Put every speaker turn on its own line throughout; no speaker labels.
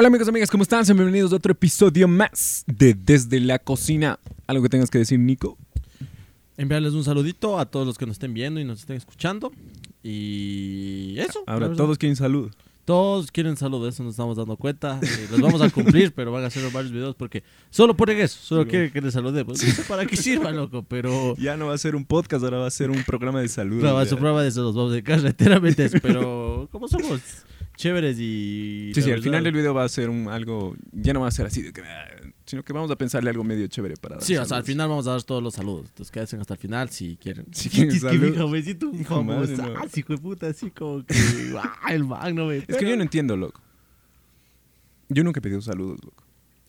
Hola amigos amigas, ¿cómo están? Sean bienvenidos a otro episodio más de Desde la Cocina. ¿Algo que tengas que decir, Nico?
Enviarles un saludito a todos los que nos estén viendo y nos estén escuchando. Y eso.
Ahora todos quieren salud.
Todos quieren salud, eso nos estamos dando cuenta. Eh, los vamos a cumplir, pero van a hacer varios videos porque solo ponen eso, solo
Sí,
quieren que les saludemos. No sé para qué sirva, loco, pero...
Ya no va a ser un podcast, ahora va a ser un programa de salud.
No, a
Ya.
su prueba de nos vamos a dedicar enteramente eso, pero como somos chéveres y...
Sí, sí, al final del video va a ser un algo, ya no va a ser así, de que, ah, sino que vamos a pensarle algo medio chévere para dar
Sí, o sea, al
saludos.
final vamos a dar todos los saludos. Entonces quédense hasta el final si quieren.
Si quieren
es que mi jovencito, un
Hijo de madre,
famoso,
no.
hijo de puta, así como que... ah, el magno, güey.
Es que yo no entiendo, loco. Yo nunca he pedido saludos, loco.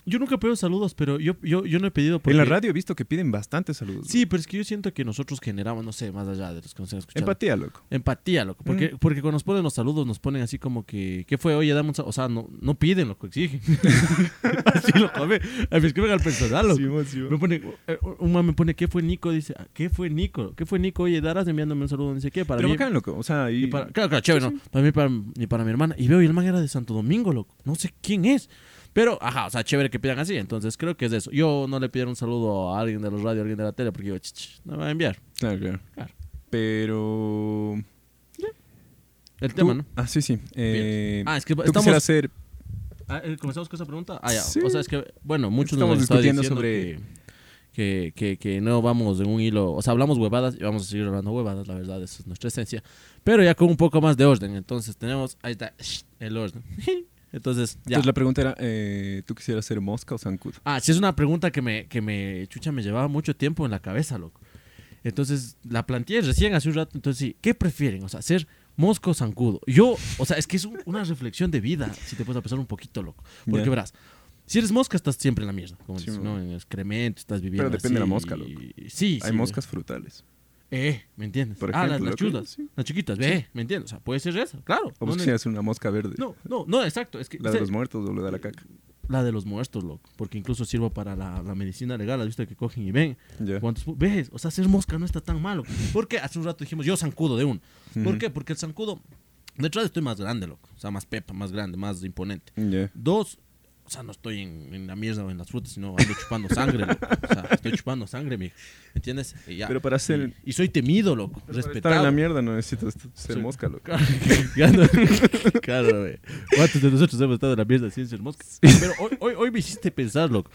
Yo nunca pido saludos, pero yo, yo, yo no he pedido porque...
En la radio he visto que piden bastantes saludos.
Sí, pero es que yo siento que nosotros generamos, no sé, más allá de los que nos están escuchando.
Empatía, loco.
Empatía, loco. Porque, porque cuando nos ponen los saludos, nos ponen así como que. ¿Qué fue? Oye, dame un saludo. O sea, no, no piden, loco, exigen. así, loco. A mí escriben al personal, loco.
Sí, mo, sí.
Me pone, eh, un man me pone, ¿qué fue Nico? Dice, "Ah, ¿qué fue Nico? ¿Qué fue Nico? Oye, darás enviándome un saludo, sé qué. Para
Pero
mí.
bacán, loco. O sea, y...
y para, claro, claro, chévere, ¿no? Para mí para, y para mi hermana. Y veo, y el man era de Santo Domingo, loco. No sé quién es. Pero, ajá, o sea, chévere que pidan así. Entonces creo que es eso. Yo no le pido un saludo a alguien de los radios, a alguien de la tele, porque digo, "Ch, ch, no me va a enviar.
Claro, claro.
Claro.
Pero...
El
tú-
tema, ¿no?
Ah, sí, sí. Eh,
Ah, es que
tú
estamos.
ser...
Ah, eh, ¿Comenzamos con esa pregunta? Ah, ya.
Sí.
O sea, es que, bueno, muchos
Estamos
nos
discutiendo
diciendo
sobre-
Que, que, que, que no vamos en un hilo. O sea, hablamos huevadas y vamos a seguir hablando huevadas, la verdad, esa es nuestra esencia. Pero ya con un poco más de orden. Entonces, tenemos. Ahí está, el orden. Entonces, ya.
Entonces la pregunta era, eh, ¿tú quisieras ser mosca o zancudo?
Ah, sí, es una pregunta que me, que me, chucha, me llevaba mucho tiempo en la cabeza, loco. Entonces, la planteé recién hace un rato. Entonces, sí, ¿qué prefieren? O sea, ser mosco o zancudo. Yo, o sea, es que es un- una reflexión de vida, si te puedes pensar un poquito, loco. Porque verás, si eres mosca, estás siempre en la mierda. Como
Sí,
dices. ¿no? En excremento, estás viviendo.
Pero depende de la mosca, loco.
y- Sí,
Hay
sí,
moscas frutales.
Eh, ¿me entiendes?
Por
ah, las,
ejemplo,
las
loco,
chulas,
sí.
las chiquitas, ve, ¿me entiendes? O sea, puede ser esa, claro.
O
No,
vos
ne-
quisieras ser una mosca verde.
no, no, no, exacto. Es que,
La de los muertos o la de la caca.
la de los muertos, loco. Porque incluso sirvo para la, la medicina legal. ¿Has visto que cogen y ven?
Ya.
¿Cuántos ¿Ves? O sea, ser mosca no está tan malo. Porque hace un rato dijimos, yo zancudo de uno. ¿Por qué? Porque el zancudo, detrás estoy más grande, loco. O sea, más pepa, más grande, más imponente. Dos, o sea, no estoy en, en la mierda o en las frutas, sino ando chupando sangre, loco. O sea, estoy chupando sangre, mijo. ¿Me entiendes? Y ya.
Pero para ser-
Y, y soy temido, loco.
Para Estar
Respetado.
en la mierda no necesitas ser
Sí.
mosca, loco.
Claro, claro, güey. ¿Cuántos de nosotros hemos estado en la mierda sin ser mosca? Pero hoy, hoy, hoy me hiciste pensar, loco.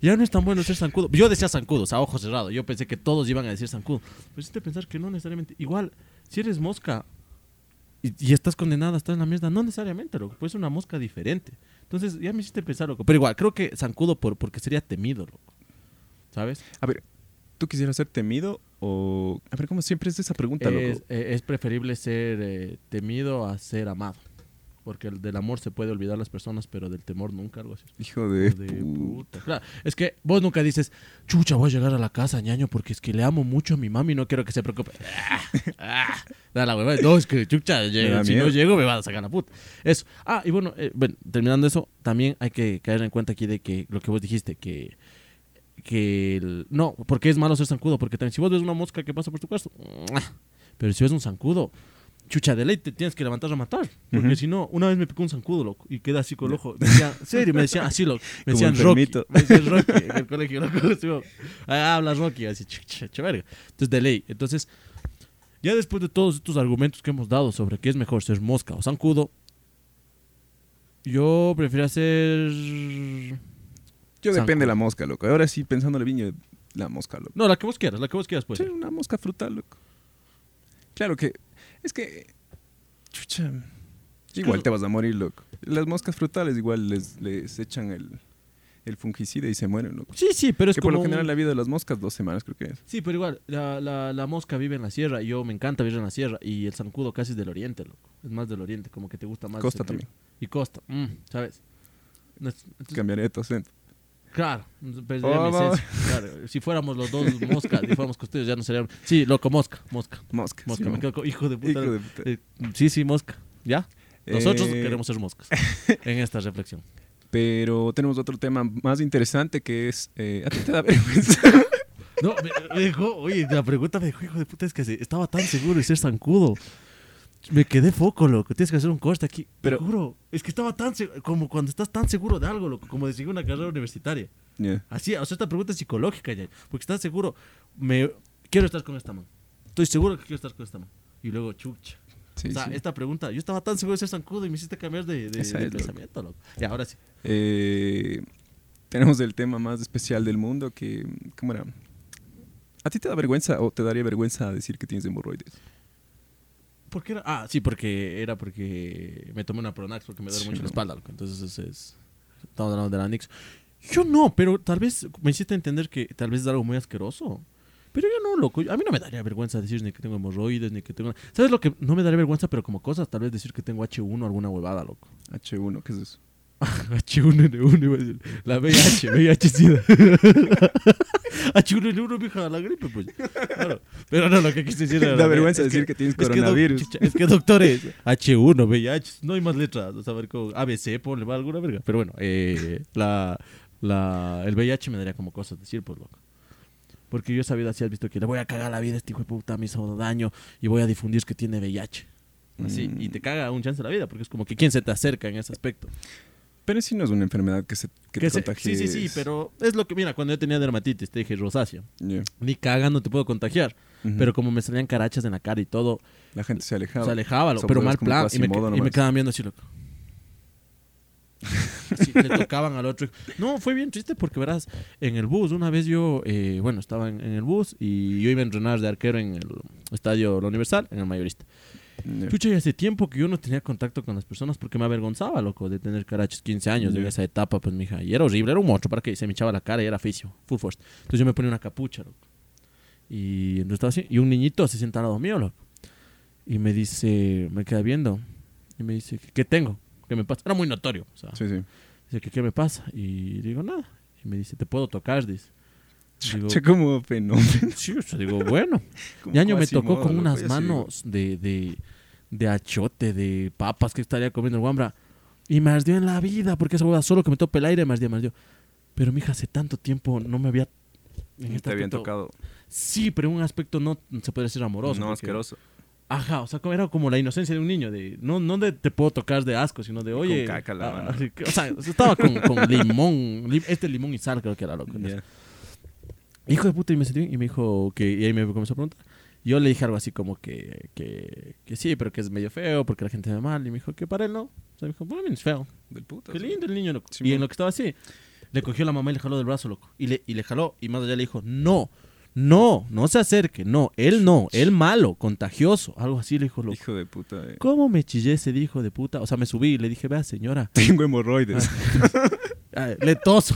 Ya no es tan bueno ser zancudo. Yo decía zancudo, o sea, ojos cerrados. Yo pensé que todos iban a decir zancudo. Pero me hiciste pensar que no necesariamente. Igual, si eres mosca y, y estás condenada a estar en la mierda, no necesariamente, loco. Puede ser una mosca diferente. Entonces, ya me hiciste pensar, loco. Pero igual, creo que zancudo por, porque sería temido, loco. ¿Sabes?
A ver, ¿tú quisieras ser temido o...? A ver, ¿cómo siempre es esa pregunta,
Es,
loco?
eh, es preferible ser eh, temido a ser amado. Porque el del amor se puede olvidar las personas, pero del temor nunca, algo así.
Hijo de...
De
pu-
puta. Claro, es que vos nunca dices, chucha, voy a llegar a la casa, ñaño, porque es que le amo mucho a mi mami y no quiero que se preocupe. Ah, ah, la hueva. No, es que chucha, si
miedo.
no llego me van a sacar la puta. Eso. Ah, y bueno, eh, bueno, terminando eso, también hay que caer en cuenta aquí de que lo que vos dijiste, que que el- no, porque es malo ser zancudo, porque también si vos ves una mosca que pasa por tu cuarto, pero si ves un zancudo, chucha de ley te tienes que levantar a matar, porque
Ujú.
si no, una vez me picó un zancudo, loco, y queda así con el ojo, me decían, serio, me decían así, loco, me decían Rocky, me decían Rocky en el colegio, loco, así, ah, hablas Rocky, así, chucha, chucha, verga, entonces de ley, entonces, ya después de todos estos argumentos que hemos dado sobre qué es mejor ser mosca o zancudo, yo prefiero ser
Yo depende
zancudo.
de la mosca, loco. Ahora sí, pensándole bien, la mosca, loco.
No, la que vos quieras, la que vos quieras, pues.
Sí, una mosca frutal, loco. Claro que... Es que... Chucha... Igual te vas a morir, loco. Las moscas frutales igual les, les echan el, el fungicida y se mueren, loco.
Sí, sí, pero es
que
como...
por lo general
un-
la vida de las moscas dos semanas creo que es.
Sí, pero igual, la, la, la mosca vive en la sierra y yo me encanta vivir en la sierra y el zancudo casi es del oriente, loco. Es más del oriente, como que te gusta más.
Costa
clima.
también.
Y costa, mm, ¿sabes? No es- entonces,
Cambiaré de tu acento.
Claro, perdería
Oh,
esencia. Claro, si fuéramos los dos moscas, si fuéramos costeños, ya no seríamos... Sí, loco, mosca, mosca,
Mosca.
mosca.
sí,
me quedo con- hijo de puta.
Hijo de puta.
Eh, sí, sí, mosca. ¿Ya? Nosotros
Eh,
queremos ser moscas en esta reflexión.
Pero tenemos otro tema más interesante que es... eh, ¿A ti te da vergüenza?
No, me, me dejó, oye, la pregunta me dejó, hijo de puta, es que estaba tan seguro de ser zancudo. Me quedé foco, loco. Tienes que hacer un corte aquí.
Pero-
juro, es que estaba tan seguro, como cuando estás tan seguro de algo, loco, como de seguir una carrera universitaria.
Ya.
Así, o sea, esta pregunta es psicológica ya. Porque estás seguro, me quiero estar con esta man. Estoy seguro que quiero estar con esta man. Y luego, chucha.
Sí,
o sea,
sí.
esta pregunta, yo estaba tan seguro de ser zancudo y me hiciste cambiar de, de- de pensamiento, loco. Y ahora sí.
Eh, tenemos el tema más especial del mundo que, ¿cómo era? ¿A ti te da vergüenza o te daría vergüenza decir que tienes hemorroides?
¿Por qué era? Ah, sí, porque era porque me tomé una Pronax porque me duele
Sí,
mucho
no.
la espalda, loco. Entonces es, es- estamos hablando de la Nix. Yo no, pero tal vez me hiciste entender que tal vez es algo muy asqueroso. Pero yo no, loco. A mí no me daría vergüenza decir ni que tengo hemorroides, ni que tengo... ¿Sabes lo que no me daría vergüenza, pero como cosas? Tal vez decir que tengo H1 o alguna huevada, loco.
H1, ¿qué es eso?
H1N1, iba a decir. La VIH, VIH SIDA. H1N1, mija, la gripe, pues. Claro. Pero no, lo que quise decir era.
Da
la-
vergüenza
es
decir que tienes
es
coronavirus.
chucha, Es que, doctores, H1, VIH, no hay más letras. O sea, a ver, con ABC, ponle va alguna verga. Pero bueno, eh, la, la, el VIH me daría como cosas decir, pues, loco. Porque yo he sabido así, has visto que le voy a cagar la vida a este hijo de puta, me hizo daño y voy a difundir que tiene VIH. Así,
Mm.
y te caga un chance la vida, porque es como que quién se te acerca en ese aspecto.
Pero sí no es una enfermedad que, se, que,
Que
te
se-
contagie.
sí, sí, sí, pero es lo que, mira, cuando yo tenía dermatitis, te dije rosácea.
Ya.
Ni cagando te puedo contagiar. Pero como me salían carachas en la cara y todo,
la gente se alejaba.
se alejaba, lo-
Somos
pero mal plan. Y me, y quedaban viendo así, loco. Así, le tocaban al otro. No, fue bien triste porque, verás, en el bus, una vez yo, eh, bueno, estaba en, en el bus y yo iba a entrenar de arquero en el estadio La Universal, en el mayorista.
Ya.
Chucha, y hace tiempo que yo no tenía contacto con las personas porque me avergonzaba, loco, de tener carachos 15 años, de
Ya.
esa etapa, pues, mija. Y era horrible, era un monstruo, para que se me echaba la cara y era fisio, full force. Entonces yo me ponía una capucha, loco. Y entonces estaba así, y un niñito se sienta al lado mío, loco. Y me dice, me queda viendo, y me dice, ¿qué tengo? ¿Qué me pasa? Era muy notorio, o sea,
Sí, sí.
dice, ¿qué, ¿qué me pasa? Y digo, nada. Y me dice, ¿te puedo tocar? Dice. Digo,
Che, como fenómeno.
sí, o sea, digo, bueno.
como
Y año me tocó con
loco,
unas
yo
manos de, de, de achote, de papas que estaría comiendo el guambra. Y me ardió en la vida, porque esa hueá solo que me tope el aire me ardió, me ardió. Pero mija, hace tanto tiempo no me había... en
Te
este
habían
aspecto-
tocado.
Sí, pero en un aspecto no se puede decir amoroso.
no,
porque-
asqueroso.
Ajá, o sea, era como la inocencia de un niño, de no, no de te puedo tocar de asco, sino de, oye...
caca la
ah,
mano.
que- o sea, estaba con, con limón, li- este limón y sal creo que era loco.
Ya.
Hijo de puta, y me sentí bien, y me dijo que, y ahí me comenzó a preguntar. Yo le dije algo así como que, que, que sí, pero que es medio feo porque la gente ve mal. Y me dijo que para él no. O sea, me dijo, bueno, es feo.
Del puto.
Qué lindo el niño, loco.
Sí,
y en lo que estaba así, le cogió la mamá y le jaló del brazo, loco. Y le, y le jaló, y más allá le dijo, no, no, no se acerque, no, él no, él malo, contagioso. Algo así le dijo, loco.
Hijo de puta. eh.
¿Cómo me chillé ese hijo de puta? O sea, me subí y le dije, vea, señora,
Tengo hemorroides.
ah, le toso.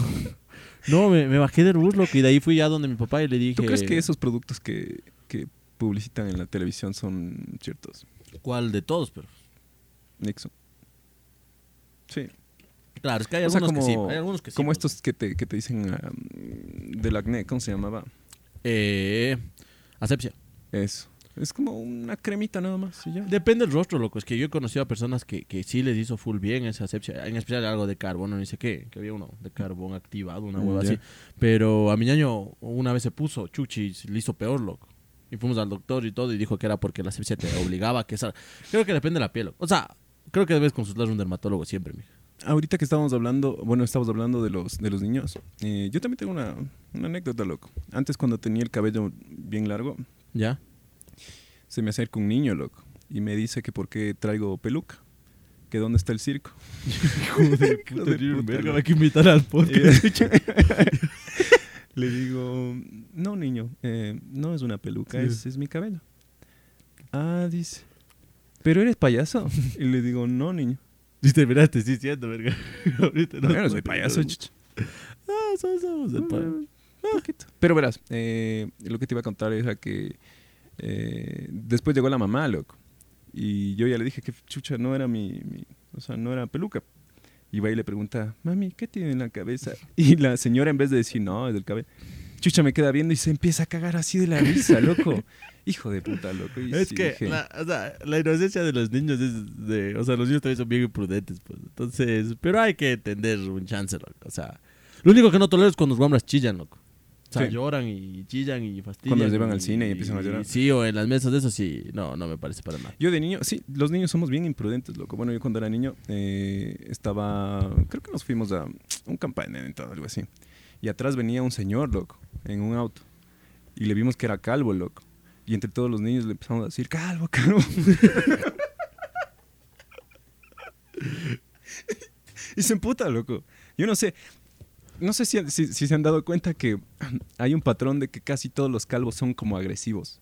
No, me, me bajé del bus, loco, y de ahí fui ya donde mi papá y le dije...
¿Tú crees que esos productos que, que publicitan en la televisión son ciertos?
¿Cuál de todos? Pero
Nixon. Sí.
claro, es que hay
O sea,
algunos que sí,
como-
hay algunos que sí.
Como
pues.
estos que te, que te dicen ah, del acné, ¿cómo se llamaba?
Eh, asepsia.
Eso. Es como una cremita nada más y ya.
Depende del rostro, loco. Es que yo he conocido a personas que, que sí les hizo full bien esa asepsia. En especial algo de carbono, ni sé qué. Que había uno de carbón activado, una hueva
Mm, Ya.
así. Pero a mi ñaño una vez se puso chuchi y le hizo peor, loco. Y fuimos al doctor y todo y dijo que era porque la asepsia te obligaba a que esa... Creo que depende de la piel, loco. O sea, creo que debes consultar a un dermatólogo siempre, mija.
Ahorita que estábamos hablando, bueno, estábamos hablando de los, de los niños. eh, yo también tengo una, una anécdota, loco. Antes cuando tenía el cabello bien largo,
¿Ya?
Se me acerca un niño, loco. Y me dice que por qué traigo peluca. Que dónde está el circo. Hijo de puta,
hay que invitar al podcast.
Le digo, no, niño, eh, no es una peluca,
Sí.
es, es mi cabello. Ah, dice, ¿pero eres payaso? Y le digo, no, niño.
Dice, mira, te estoy diciendo, verga. Ahorita
No, no soy payaso, chucha.
Ah, somos, somos el pa-
Un poquito. Pero verás, eh, lo que te iba a contar era que eh, después llegó la mamá, loco. Y yo ya le dije que chucha no era mi, mi- o sea, no era peluca. Y va y le pregunta, mami, ¿qué tiene en la cabeza? Y la señora en vez de decir, no, es del cabello, chucha me queda viendo y se empieza a cagar así de la risa, loco. Hijo de puta, loco. Y
Es
sí
que
dije,
la, o sea, la inocencia de los niños es de... O sea, los niños también son bien imprudentes, pues. Entonces, pero hay que entender un chance, loco. O sea, lo único que no tolero es cuando los guambras chillan, loco. O sea,
Sí.
lloran y chillan y fastidian.
Cuando los llevan al cine y empiezan a llorar.
Sí, o en las mesas de eso sí. No, no me parece para nada.
Yo de niño, sí, los niños somos bien imprudentes, loco. Bueno, yo cuando era niño eh, estaba, creo que nos fuimos a un campamento o algo así. Y atrás venía un señor, loco, en un auto. Y le vimos que era calvo, loco. Y entre todos los niños le empezamos a decir, calvo, calvo. y se emputa, loco. Yo no sé, no sé si, si- si se han dado cuenta que hay un patrón de que casi todos los calvos son como agresivos.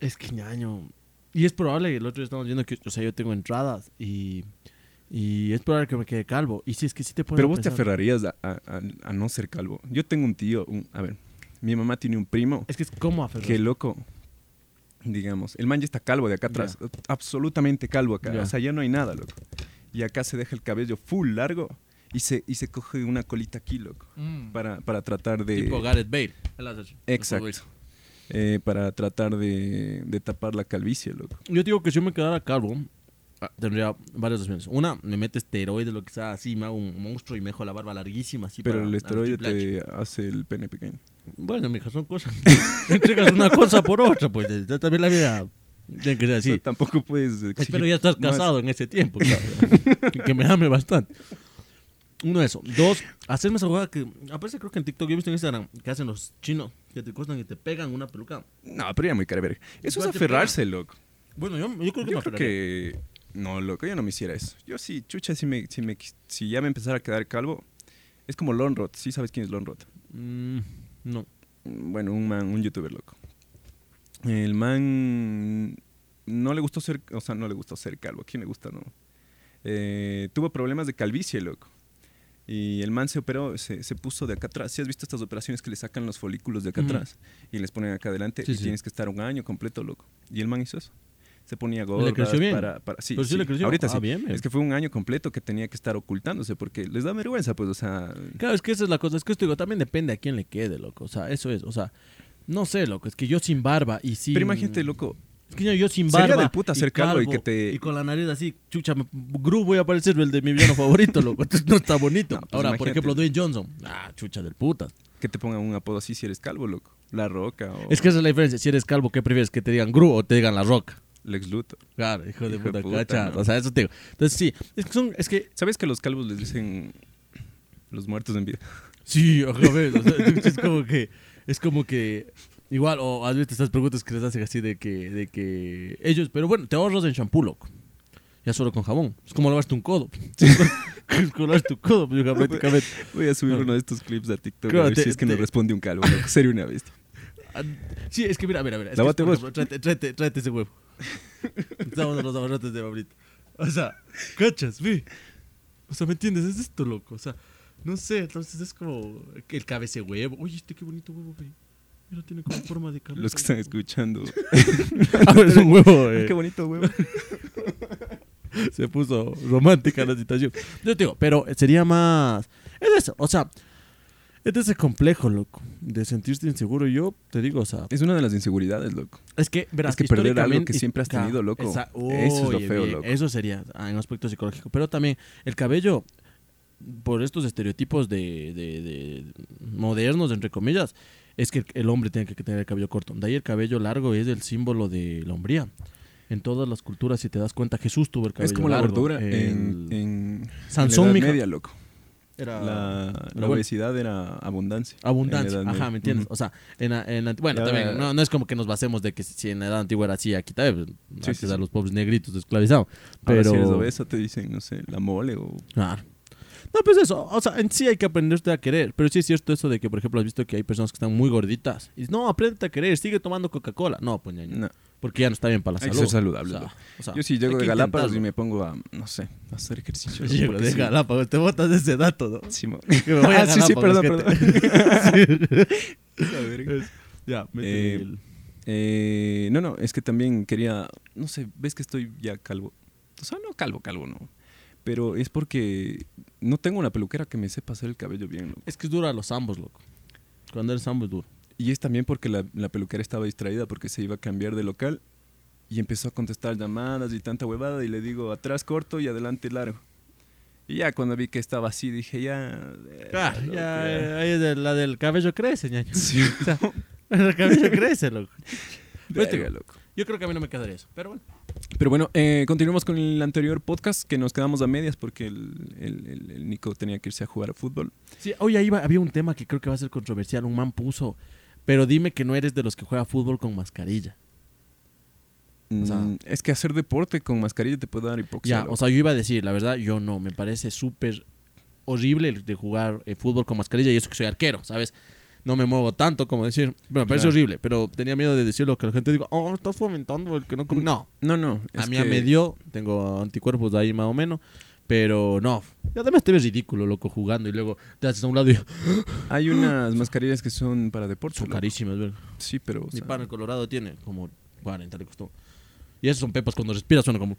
Es que ñaño. Y es probable, el otro día estamos viendo que, o sea, yo tengo entradas y, y es probable que me quede calvo. Y si es que sí te
Pero vos te aferrarías a, a- a- a no ser calvo. Yo tengo un tío, un- a ver, mi mamá tiene un primo
Es que es como aferrar.
que loco, digamos, el man ya está calvo de acá atrás, absolutamente calvo acá, o sea, ya no hay nada, loco. Y acá se deja el cabello full largo y se, y se coge una colita aquí, loco,
Mm.
para, para tratar de...
Tipo Gareth Bale.
Exacto. eh, para tratar de, de tapar la calvicie, loco.
Yo digo que si yo me quedara calvo, ah, tendría varias opciones. Una, me mete esteroide, lo que sea, así, me hago un monstruo y me dejo la barba larguísima. Así
Pero
para-
el esteroide te hace el pene pequeño.
Bueno, mija, son cosas. Entregas una cosa por otra, pues. También la vida tiene que ser
O sea,
así.
tampoco puedes
Espero ya estar
más.
casado en ese tiempo, claro. Que me ame bastante. Uno, eso. Dos, hacerme esa hueá que. Aparece creo que en TikTok, yo he visto en Instagram, que hacen los chinos, que te cortan y te pegan una peluca.
No, pero ya muy cara verga. Eso es aferrarse, loco.
Bueno, yo, yo creo que
Yo creo que... No, loco, yo no me hiciera eso. Yo sí, chucha, si, me, si, me, si ya me empezara a quedar calvo, es como Lonrod. ¿Sí sabes quién es Lonrod?
Mm, no.
Mm, Bueno, un man, un youtuber, loco. El man no le gustó ser, o sea, no le gustó ser calvo. ¿A quién le gusta, no? Eh, tuvo problemas de calvicie, loco. Y el man se operó, se, se puso de acá atrás. ¿Sí has visto estas operaciones que le sacan los folículos de acá atrás y les ponen acá adelante?
Sí,
y
sí.
tienes que estar un año completo, loco. Y el man hizo eso. Se ponía
¿Le
gorras
creció bien?
para, para- sí,
Pero sí
sí.
le creció.
Ahorita
Ah,
sí.
bien, bien.
Es que fue un año completo que tenía que estar ocultándose porque les da vergüenza, pues, o sea,
Claro, es que esa es la cosa. Es que esto digo, también depende a quién le quede, loco. O sea, eso es. O sea, no sé, loco. Es que yo sin barba y sin.
Pero imagínate, loco,
Es que yo, sin
Sería
barba.
del puta
y
ser calvo y que te-
Y con la nariz así, chucha, me, Gru voy a parecer el de mi villano favorito, loco. No está bonito.
No, pues
Ahora, por ejemplo, Dwayne Johnson. Ah, chucha del puta.
que te pongan un apodo así si eres calvo, loco. La Roca o
Es que esa es la diferencia. Si eres calvo, ¿qué prefieres? ¿Que te digan Gru o te digan La Roca?
Lex Luthor.
Claro, hijo de
Hijo de
puta,
puta,
cacha.
¿no?
O sea, eso te digo. Entonces, sí. Es que son. Es que.
¿Sabes que los calvos les dicen los muertos en vida?
Sí, ves, o sea, es como que. Es como que. Igual, o has visto estas preguntas que les hacen así de que, de que ellos, pero bueno, te ahorras en shampoo, loco. Ya solo con jabón. Es como lavarte un codo. es como lavarte un codo, pues, prácticamente.
Voy a subir
No.
uno de estos clips a TikTok
Claro,
a ver
te-
si es que
te-
nos responde un calvo, loco. Sería una bestia.
Ah, Sí, es que mira, mira, mira.
Lávate vos.
tráete, tráete, tráete ese huevo. Estamos los abarrotes de Pablito. O sea, cachas, ve. O sea, ¿me entiendes? Es esto, loco. O sea, no sé, entonces es como el cabece huevo. Oye, este qué bonito huevo, ve. Mira, tiene como forma de cabeza.
Los que están escuchando.
Ah, es un huevo, eh.
Qué bonito huevo.
Se puso romántica la situación. Yo te digo, pero sería más. Es eso, o sea, es de ese complejo, loco, de sentirse inseguro. Yo te digo, o sea,
Es una de las inseguridades, loco.
es que, verás,
Es que perder algo que siempre has tenido, loco.
esa-
Eso es lo feo,
bien,
loco.
Eso sería ah, en aspecto psicológico. Pero también el cabello, por estos estereotipos de, de- de modernos, entre comillas, es que el hombre tiene que tener el cabello corto. De ahí el cabello largo es el símbolo de la hombría. En todas las culturas, si te das cuenta, Jesús tuvo el cabello
Es como la
largo.
gordura en, en
Sansón,
en la. Edad media, loco.
era
La, la
pero bueno.
obesidad era abundancia.
abundancia. Ajá. ¿me entiendes? O sea, en en bueno, también, no, no es como que nos basemos de que si en la edad antigua era así, aquí también, pues,
Sí, sí,
a
sí.
los pobres negritos esclavizados.
Ahora
Pero,
si eres obeso te dicen, no sé, la mole o...
Claro. No, pues eso, o sea, en sí hay que aprenderte a querer, pero sí es cierto eso de que, por ejemplo, has visto que hay personas que están muy gorditas y dices, no, aprende a querer, sigue tomando Coca-Cola. No, pues ñaño,
No.
porque ya no está bien para la
Hay que
salud.
ser saludable,
O sea,
loco.
o sea,
Yo si
hay
llego de Galápagos y me pongo a, no sé, a hacer ejercicio.
Llego de
sí.
Galápagos, te botas ese dato, ¿no?
Sí, mo-
Que me voy a
Ah, sí, sí, perdón, perdón.
Sí. Ya,
Eh,
el-
Eh, no, no, es que también quería, no sé, ves que estoy ya calvo. O sea, no calvo, calvo, no. Pero es porque no tengo una peluquera que me sepa hacer el cabello bien, loco.
Es que es duro a los ambos, loco. Cuando eres ambos es duro.
Y es también porque la, la peluquera estaba distraída porque se iba a cambiar de local y empezó a contestar llamadas y tanta huevada y le digo atrás corto y adelante largo. Y ya cuando vi que estaba así, dije, ya... eh,
Ah,
loco,
ya, eh, de- la del cabello crece, ñaño.
Sí,
O sea, el cabello crece, loco. Digo,
loco.
Yo creo que a mí no me quedaría eso, pero bueno.
Pero bueno, eh, continuamos con el anterior podcast que nos quedamos a medias porque el, el- el- el Nico tenía que irse a jugar a fútbol.
Sí, hoy ahí va- había un tema que creo que va a ser controversial. Un man puso, pero dime que no eres de los que juega fútbol con mascarilla. O sea-
Mm, es que hacer deporte con mascarilla te puede dar hipoxia.
Ya, o sea, yo iba a decir, la verdad, yo no. Me parece súper horrible el de jugar eh, fútbol con mascarilla y eso que soy arquero, ¿sabes? No me muevo tanto como decir. Bueno, parece
Claro.
horrible, pero tenía miedo de decirlo que la gente diga, oh, estás fomentando el que no. come". No,
no, no.
a mí
que-
me dio, tengo anticuerpos de ahí más o menos, pero no. Y además te ves ridículo, loco, jugando y luego te haces a un lado y
Hay unas mascarillas que son para deporte.
son
loco.
carísimas, ¿verdad?
Sí, pero... o
Mi
sea,
pan el Colorado tiene como 40, le costó. Y esos son pepas cuando respiras suena como...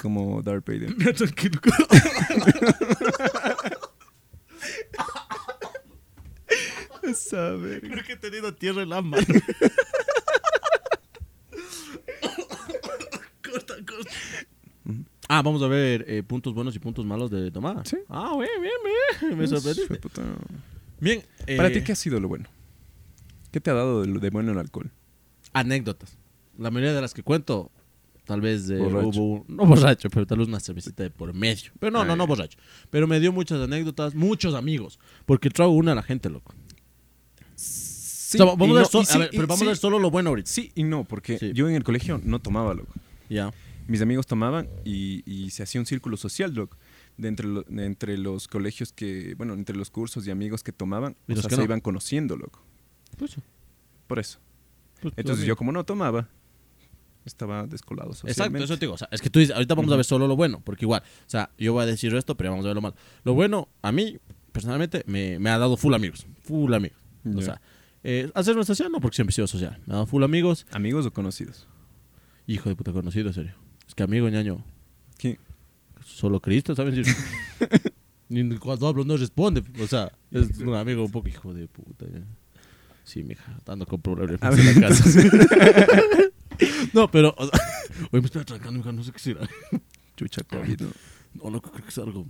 como Darth Vader.
Tranquilo. Creo que he tenido tierra en la mano. corta, corta. Ah, vamos a ver eh, puntos buenos y puntos malos de tomada.
Sí.
Ah, bien, bien, bien. Me sorprendiste.
Puta.
Bien. eh,
Para ti, ¿qué ha sido lo bueno? ¿Qué te ha dado de, de bueno el alcohol?
Anécdotas. La mayoría de las que cuento, tal vez de
Borracho.
hubo- no borracho, pero tal vez una cervecita de por medio. Pero no, no,
Ay.
no borracho. Pero me dio muchas anécdotas, muchos amigos. Porque trago une a la gente, loco.
Sí,
O sea, vamos a ver,
no-
so-
y
a ver, pero vamos a ver solo lo bueno ahorita.
Sí y no, porque yo en el colegio no tomaba, loco.
Ya.
Mis amigos tomaban y, y se hacía un círculo social, loco. De entre, lo- de entre los colegios que, bueno, entre los cursos y amigos que tomaban, o sea,
que
se
no.
iban conociendo, loco.
Pues,
Por eso.
pues,
Entonces
tú
yo como no tomaba, estaba descolado
Exacto,
socialmente.
eso te digo. O sea, es que tú dices, ahorita vamos a ver solo lo bueno, porque igual, o sea, yo voy a decir esto, pero vamos a ver lo malo. Lo bueno, a mí, personalmente, me, me ha dado full amigos. Full amigos. O
Ya.
sea, eh, hacerme social, no porque siempre he sido social. Me dado full amigos.
¿Amigos o conocidos?
Hijo de puta conocido, en serio. Es que amigo, ñaño,
¿Qué?
solo Cristo, ¿sabes? Ni cuando hablo no responde. O sea, es un amigo un poco hijo de puta. ya. Sí, mija, dando con problemas en la casa. no, pero. o sea, Oye, me estoy atracando, mija, no sé qué será.
Chucha COVID, ¿no?
No, no, creo que es algo.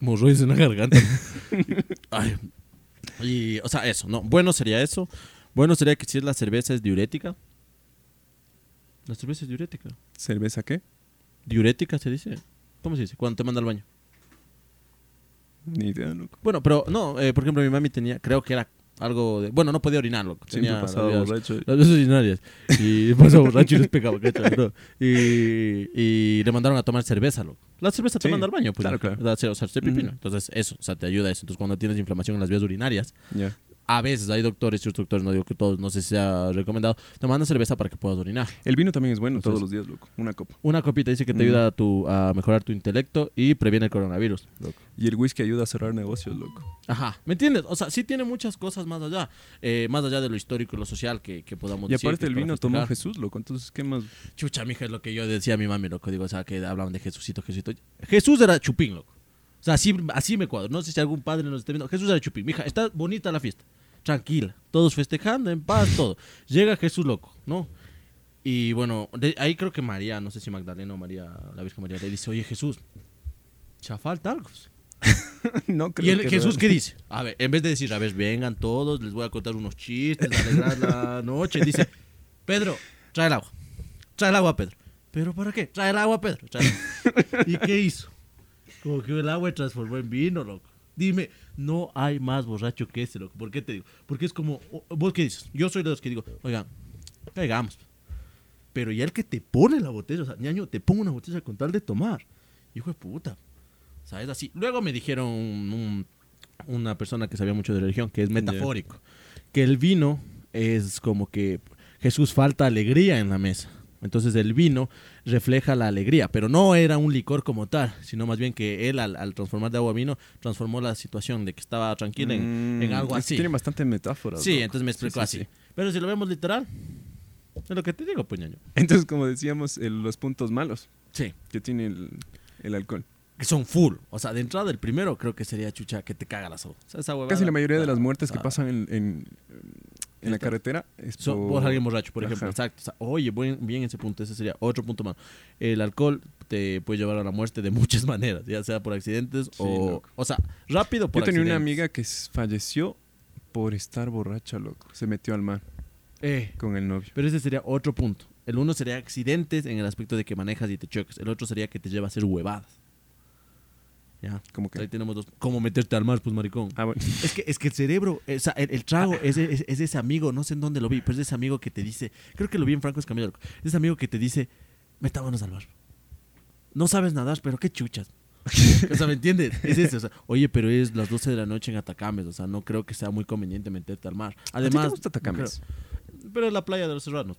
Morroides en la garganta. Ay. Y, o sea, eso, ¿no? Bueno sería eso. Bueno sería que si es la cerveza es diurética. La cerveza es diurética.
¿Cerveza qué?
¿Diurética se dice? ¿Cómo se dice? Cuando te manda al baño.
Ni idea, loco.
Bueno, pero no, eh, por ejemplo, mi mami tenía, creo que era algo de. Bueno, no podía orinar, loco.
Siempre
Tenía
pasaba
las
borracho.
Las vías urinarias. Y pasaba borracho y les pegaba, ¿cachai? ¿no? Y, y le mandaron a tomar cerveza, loco. La cerveza te
Sí,
manda al baño, pues.
claro, claro.
O sea, o sea, hacer pipí, ¿no?
Ujú.
Entonces, eso, o sea, te ayuda eso. Entonces, cuando tienes inflamación en las vías urinarias,
Ya.
A veces hay doctores, ciertos doctores, no digo que todos, no sé si sea recomendado, te mandan cerveza para que puedas orinar.
El vino también es bueno
Entonces-
todos los días, loco. Una copa.
Una copita dice que te ayuda a, tu, a mejorar tu intelecto y previene el coronavirus. Loco.
Y el whisky ayuda a cerrar negocios, loco.
Ajá, ¿me entiendes? O sea, sí tiene muchas cosas más allá, eh, más allá de lo histórico y lo social que, que podamos
Y
decir.
aparte
que
el vino tomó. Jesús, loco. Entonces, ¿qué más?
Chucha, mija, es lo que yo decía a mi mami, loco. Digo, o sea, que hablaban de Jesucito, Jesucito. Jesús era chupín, loco. O sea, así, así me cuadro. No sé si algún padre nos esté viendo. Jesús era chupín. Mija, está bonita la fiesta. Tranquila. Todos festejando, en paz, todo. Llega Jesús, loco, ¿no? Y bueno, de- ahí creo que María, no sé si Magdalena o María, la Virgen María, le dice, oye, Jesús, ya falta algo.
no
¿Y el,
que
Jesús qué dice? A ver, en vez de decir, a ver, vengan todos, les voy a contar unos chistes, alegrar la noche, dice, Pedro, trae el agua. Trae el agua, Pedro. ¿Pero para qué? Trae el agua, Pedro. trae el agua. ¿Y qué hizo? Cogió el agua transformó en vino, loco. Dime, no hay más borracho que ese, loco. ¿Por qué te digo? Porque es como, ¿vos qué dices? Yo soy de los que digo, oigan, caigamos. Pero ya el que te pone la botella, o sea, ñaño, te pongo una botella con tal de tomar. Hijo de puta. O sea, es así. Luego me dijeron un- una persona que sabía mucho de religión, que es metafórico, que el vino es como que Jesús falta alegría en la mesa. Entonces el vino refleja la alegría, pero no era un licor como tal, sino más bien que él al, al transformar de agua a vino transformó la situación de que estaba tranquila en,
Mm,
en algo así.
Tiene bastante metáforas.
Sí,
loco.
entonces me
Sí, sí,
así.
sí.
Pero si lo vemos literal, es lo que te digo, puñaño.
Entonces, como decíamos, el- los puntos malos
Sí.
que tiene el, el alcohol.
Que son full. O sea, de entrada el primero creo que sería chucha que te caga la soda. O sea, esa huevada-
Casi la mayoría de las muertes que pasan en, en- en la carretera es
So-
por...
vos alguien borracho, por ejemplo. Exacto. O sea, oye, buen- bien ese punto. Ese sería otro punto más. El alcohol te puede llevar a la muerte de muchas maneras, ya sea por accidentes o.
loco.
O sea, rápido por
Yo tenía una amiga que falleció por estar borracha, loco. Se metió al mar
Eh,
con el novio.
pero ese sería otro punto. El uno sería accidentes en el aspecto de que manejas y te choques. El otro sería que te lleva a hacer huevadas. Ya.
Como
Ahí
que...
tenemos dos. ¿Cómo meterte al mar, pues, maricón?
Ah, bueno.
Es que, es que el cerebro, o sea, el, el trago es, es, es ese amigo, no sé en dónde lo vi, pero es ese amigo que te dice, creo que lo vi en Franco Escamilla, loco, es ese amigo que te dice, metámonos al mar. No sabes nadar, pero qué chuchas. o sea, ¿me entiendes? Es eso, o sea, oye, pero es las 12 de la noche en Atacames, o sea, no creo que sea muy conveniente meterte al mar.
¿A ti
Además,
te gusta Atacames?
creo- pero es la playa de los serranos.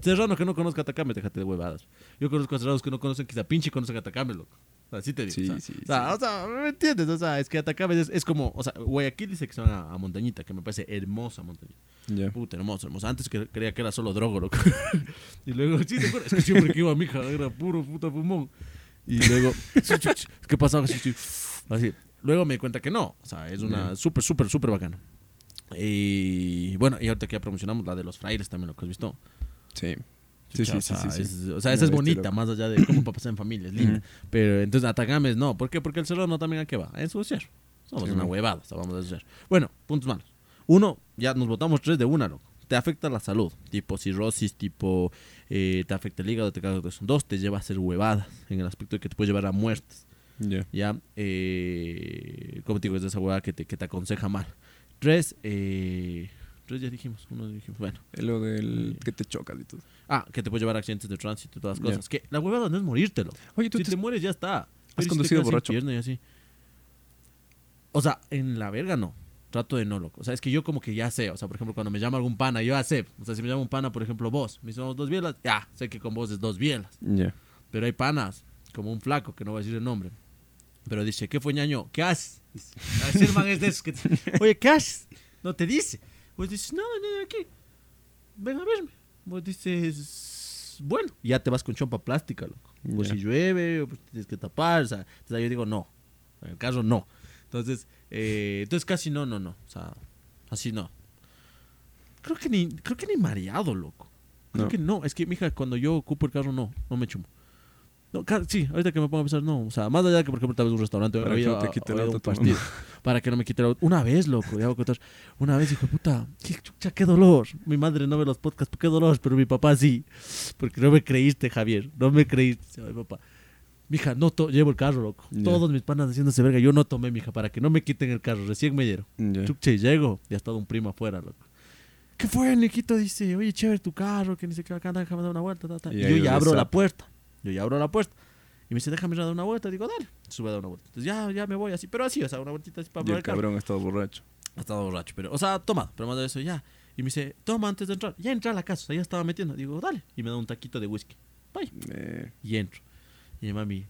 Serrano que no conozca Atacames, déjate de huevadas. Yo conozco a serranos que no conocen, quizá pinche conocen Atacames, loco. O sea, sí te digo.
Sí,
o sea,
sí,
o sea,
sí.
o sea, ¿me entiendes? O sea, es que Atacames es, es como, o sea, Guayaquil dice que se van a, a Montañita, que me parece hermosa Montañita.
Ya.
Puta, hermosa, hermosa. Antes que, creía que era solo drogo, loco. y luego, sí, ¿te acuerdas? Es que siempre que iba a mi hija era puro puta fumón. Y luego, ¿qué pasaba? Sí, sí, Así. Luego me di cuenta que no. O sea, es una
Ya.
súper, súper, súper bacana. Y bueno, y ahorita que ya promocionamos la de los frailes también, lo que has visto.
Sí. Sí, sí, sí, sí,
o sea, esa es bonita, más allá de cómo para pasar en familia, es linda. Pero entonces Atagames no. ¿Por qué? Porque el serrano también a qué va? A ensuciar. Somos una huevada, o sea, vamos a ensuciar. Bueno, puntos malos. Uno, ya nos botamos tres de una, loco. Te afecta la salud, tipo cirrosis, tipo eh, te afecta el hígado, te eso. Dos, te lleva a hacer huevadas, en el aspecto de que te puede llevar a muertes.
Ya.
Ya, eh, como te digo, es de esa huevada que te, que te aconseja mal. Tres, eh, tres ya dijimos, uno dijimos, bueno.
Lo del que te chocas y todo.
Ah, que te puede llevar a accidentes de tránsito y todas las cosas. Que la huevada no es morírtelo.
Oye, tú
Si
te-
te mueres ya está. Pero te
conducido borracho?
pierna y así. O sea, en la verga no. Trato de no, loco. O sea, es que yo como que ya sé. O sea, por ejemplo, cuando me llama algún pana, yo ya sé. O sea, si me llama un pana, por ejemplo, vos, me hicimos dos bielas, ya, sé que con vos es dos bielas.
Ya.
Pero hay panas, como un flaco, que no voy a decir el nombre. Pero dice, ¿qué fue ñaño? ¿Qué haces? A el man es de esos que te- Oye, ¿qué haces? No te dice. Vos dices, no, no, no, aquí. Ven a verme. Vos dices, bueno. Ya te vas con chompa plástica, loco. Pues
Ya.
si llueve, o pues tienes que tapar. O sea, entonces yo digo, no. En el carro, no. Entonces, eh, entonces casi no, no, no. O sea, así no. Creo que ni, creo que ni mareado, loco. Creo
No.
que no. Es que, mija, cuando yo ocupo el carro, no. No me chumo. No, sí, ahorita que me pongo a pensar, no. O sea, más allá de que, por ejemplo, tal vez un restaurante
Para que no te quite el auto
partido. Para que no me quite el auto. Una vez, loco, ya voy a contar. Una vez, hijo de puta, qué chucha, qué dolor. Mi madre no ve los podcasts, qué dolor, pero mi papá sí. Porque no me creíste, Javier. No me creíste, Ay, papá. Mija, no to- llevo el carro, loco. Todos mis panas haciéndose verga. Yo no tomé, mija, para que no me quiten el carro. Recién me dieron.
Ya.
Chucha, y llego. Y ha estado un primo afuera, loco. ¿Qué fue, Niquito? Dice, oye, chévere tu carro, que ni siquiera acá, déjame dar una vuelta. ta, ta".
Y
Y yo ya abro la puerta. Yo ya abro la puerta. Y me dice, déjame ir a dar una vuelta. Digo, dale. Sube a dar una vuelta. Entonces ya, ya me voy así. Pero así, o sea, una vueltita así para
Y el cabrón ha estado borracho.
Ha estado borracho, pero, o sea, toma, pero más de eso ya. Y me dice, toma antes de entrar. Ya entra a la casa, o sea, ya estaba metiendo. Digo, dale. Y me da un taquito de whisky. Bye.
Eh,
Y entro. Y mi mami,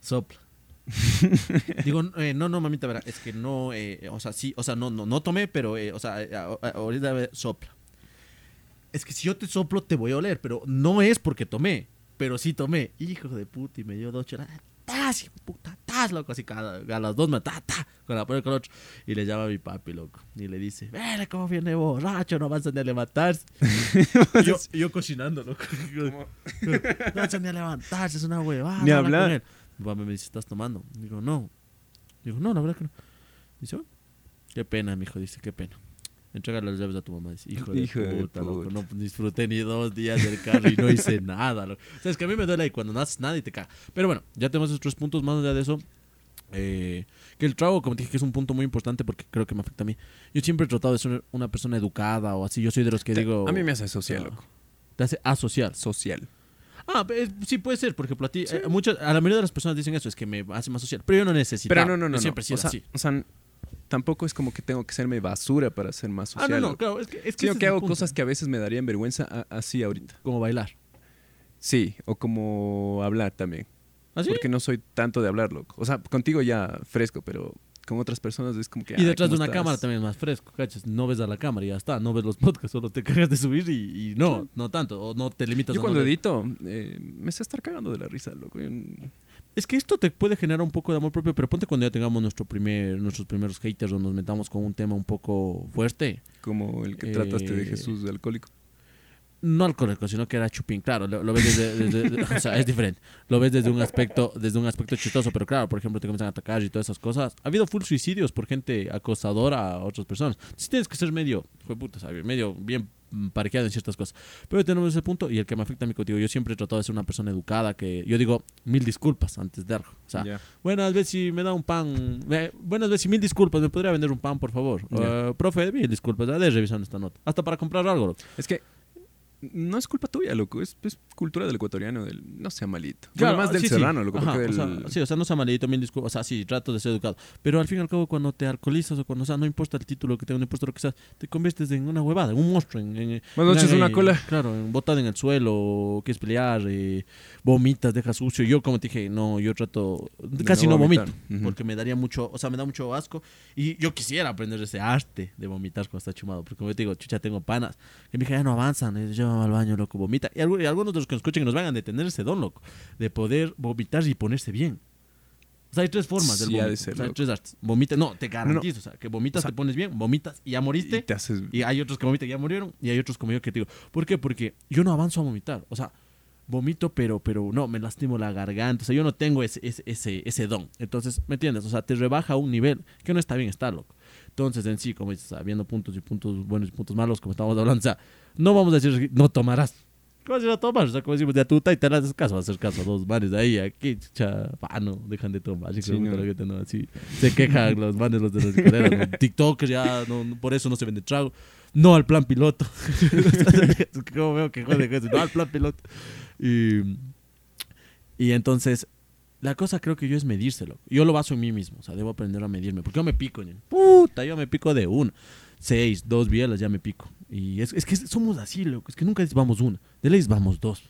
sopla. Digo, eh, no, no, mamita, verá, es que no, eh, o sea, sí, o sea, no, no, no tomé, pero, eh, o sea, ahorita sopla. Es que si yo te soplo, te voy a oler, pero no es porque tomé, pero sí tomé. Hijo de puta, y me dio dos chelas. ¡Tas, hijo puta! ¡Tas, loco! Así cada, a las dos me ta, ta, con la con el otro. Y le llama a mi papi, loco. Y le dice, ¡Vele cómo viene borracho! No vas a ni a levantarse. yo, yo cocinando, loco. no vas a ni a levantarse, es una huevada.
Ni
habla
hablar.
Mi papá me dice, ¿estás tomando? Digo, no. Digo, no, la verdad que no. Dice, "Bueno, qué pena, mijo. Dice, qué pena. Entrégale las llaves a tu mamá. Dice, hijo de
Hijo de
puta, loco. No disfruté ni dos días del carro y no hice nada, loco. O sea, es que a mí me duele cuando no haces nada y te caga. Pero bueno, ya tenemos esos tres puntos. Más allá de eso, eh, que el trago, como te dije, que es un punto muy importante porque creo que me afecta a mí. Yo siempre he tratado de ser una persona educada o así. Yo soy de los que
te-
digo...
a mí me hace social, loco.
Te hace asocial.
Social.
Ah, pe- sí puede ser, por ejemplo, a ti,
Sí.
eh, muchas, a la mayoría de las personas dicen eso, es que me hace más social, pero yo no necesito.
Pero no, no, no.
Yo
no.
siempre sido
o sea,
así.
o sea, tampoco es como que tengo que serme basura para ser más
Ah,
social.
no, no,
loco.
claro, es que, es que
Sino que hago
punto.
cosas que a veces me darían vergüenza a- así ahorita.
Como bailar.
Sí, o como hablar también.
¿Así?
Porque no soy tanto de hablar, loco. O sea, contigo ya fresco, pero con otras personas es como que...
Y
"Ay,
detrás de
¿cómo
una
estás?".
cámara también es más fresco, ¿cachas? No ves a la cámara y ya está, no ves los podcasts, solo te cagas de subir y, y no, no tanto, o no te limitas
Yo
a
cuando
no
edito, eh, me sé estar cagando de la risa, loco. Yo
Es que esto te puede generar un poco de amor propio, pero ponte cuando ya tengamos nuestro primer, nuestros primeros haters o nos metamos con un tema un poco fuerte.
Como el que trataste de
Eh,
Jesús de alcohólico.
No alcohólico, sino que era chupín. Claro, lo, lo ves desde, desde- o sea, es diferente. Lo ves desde un aspecto, desde un aspecto chistoso, pero claro, por ejemplo, te comienzan a atacar y todas esas cosas. Ha habido full suicidios por gente acosadora a otras personas. Entonces tienes que ser medio, fue puta, ¿sabes? Medio bien parejeado en ciertas cosas. Pero tenemos ese punto y el que me afecta a mí contigo, yo siempre he tratado de ser una persona educada, que yo digo mil disculpas antes de algo. O sea. Buenas veces si me da un pan. buenas veces y mil disculpas. ¿Me podría vender un pan, por favor? Eh, profe, mil disculpas. De revisando esta nota. Hasta para comprar algo.
Es que no es culpa tuya, loco. Es, es cultura del ecuatoriano, del no sea malito.
Claro,
Bueno, más del
sí, sí.
serrano, loco.
Ajá, o sea, sí, o sea, no sea malito, mil disculpas. O sea, sí, trato de ser educado. Pero al fin y al cabo, cuando te alcoholizas o cuando, o sea, no importa el título que tengas, no importa lo que seas, te conviertes en una huevada, en un monstruo. En, en-
Buenas noches,
en-
una cola.
Claro, en, botado en el suelo, quieres pelear, eh, vomitas, dejas sucio. Yo, como te dije, no, yo trato,
De
casi
no
vomito. Porque me daría mucho, o sea, me da mucho asco. Y yo quisiera aprender ese arte de vomitar cuando está chumado. Porque como te digo, chucha, tengo panas que me dije, ya no avanzan, eh, al baño, loco, vomita. Y, algu- y algunos de los que nos escuchen que nos van a detener ese don, loco, de poder vomitar y ponerse bien. O sea, hay tres formas del
Sí, de ser,
o sea, hay tres artes. Vomita, no, te garantizo. O sea, que vomitas,
o sea,
te pones bien, vomitas y ya moriste.
y te haces...
Y hay otros que vomitan y ya murieron. Y hay otros como yo que te digo. ¿Por qué? Porque yo no avanzo a vomitar. O sea, vomito, pero, pero no, me lastimo la garganta. O sea, yo no tengo ese, ese, ese, ese don. Entonces, ¿me entiendes? O sea, te rebaja a un nivel que no está bien estar, loco. Entonces, en sí, como dices, viendo puntos y puntos buenos y puntos malos, como estamos hablando, o sea, no vamos a decir no tomarás. ¿Cómo se va a tomar? O sea, como decimos, de a tuta y te le haces caso, vas a hacer caso a dos manes de ahí, aquí, cha, pa, no, dejan de tomar. Así que
Sí,
me gusta
no.
la gente, no, así, se quejan los manes, los de las escaleras, ¿no? TikTokers ya, no, no, por eso no se vende trago. No al plan piloto. como veo que jode con eso, no al plan piloto. Y, y entonces, la cosa creo que yo es medírselo. Yo lo baso en mí mismo, o sea, debo aprender a medirme. Porque yo me pico, ñe. puta, yo me pico de uno. Seis, dos bielas, ya me pico. Y es, es que somos así, loco. Es que nunca vamos una. De leyes vamos dos.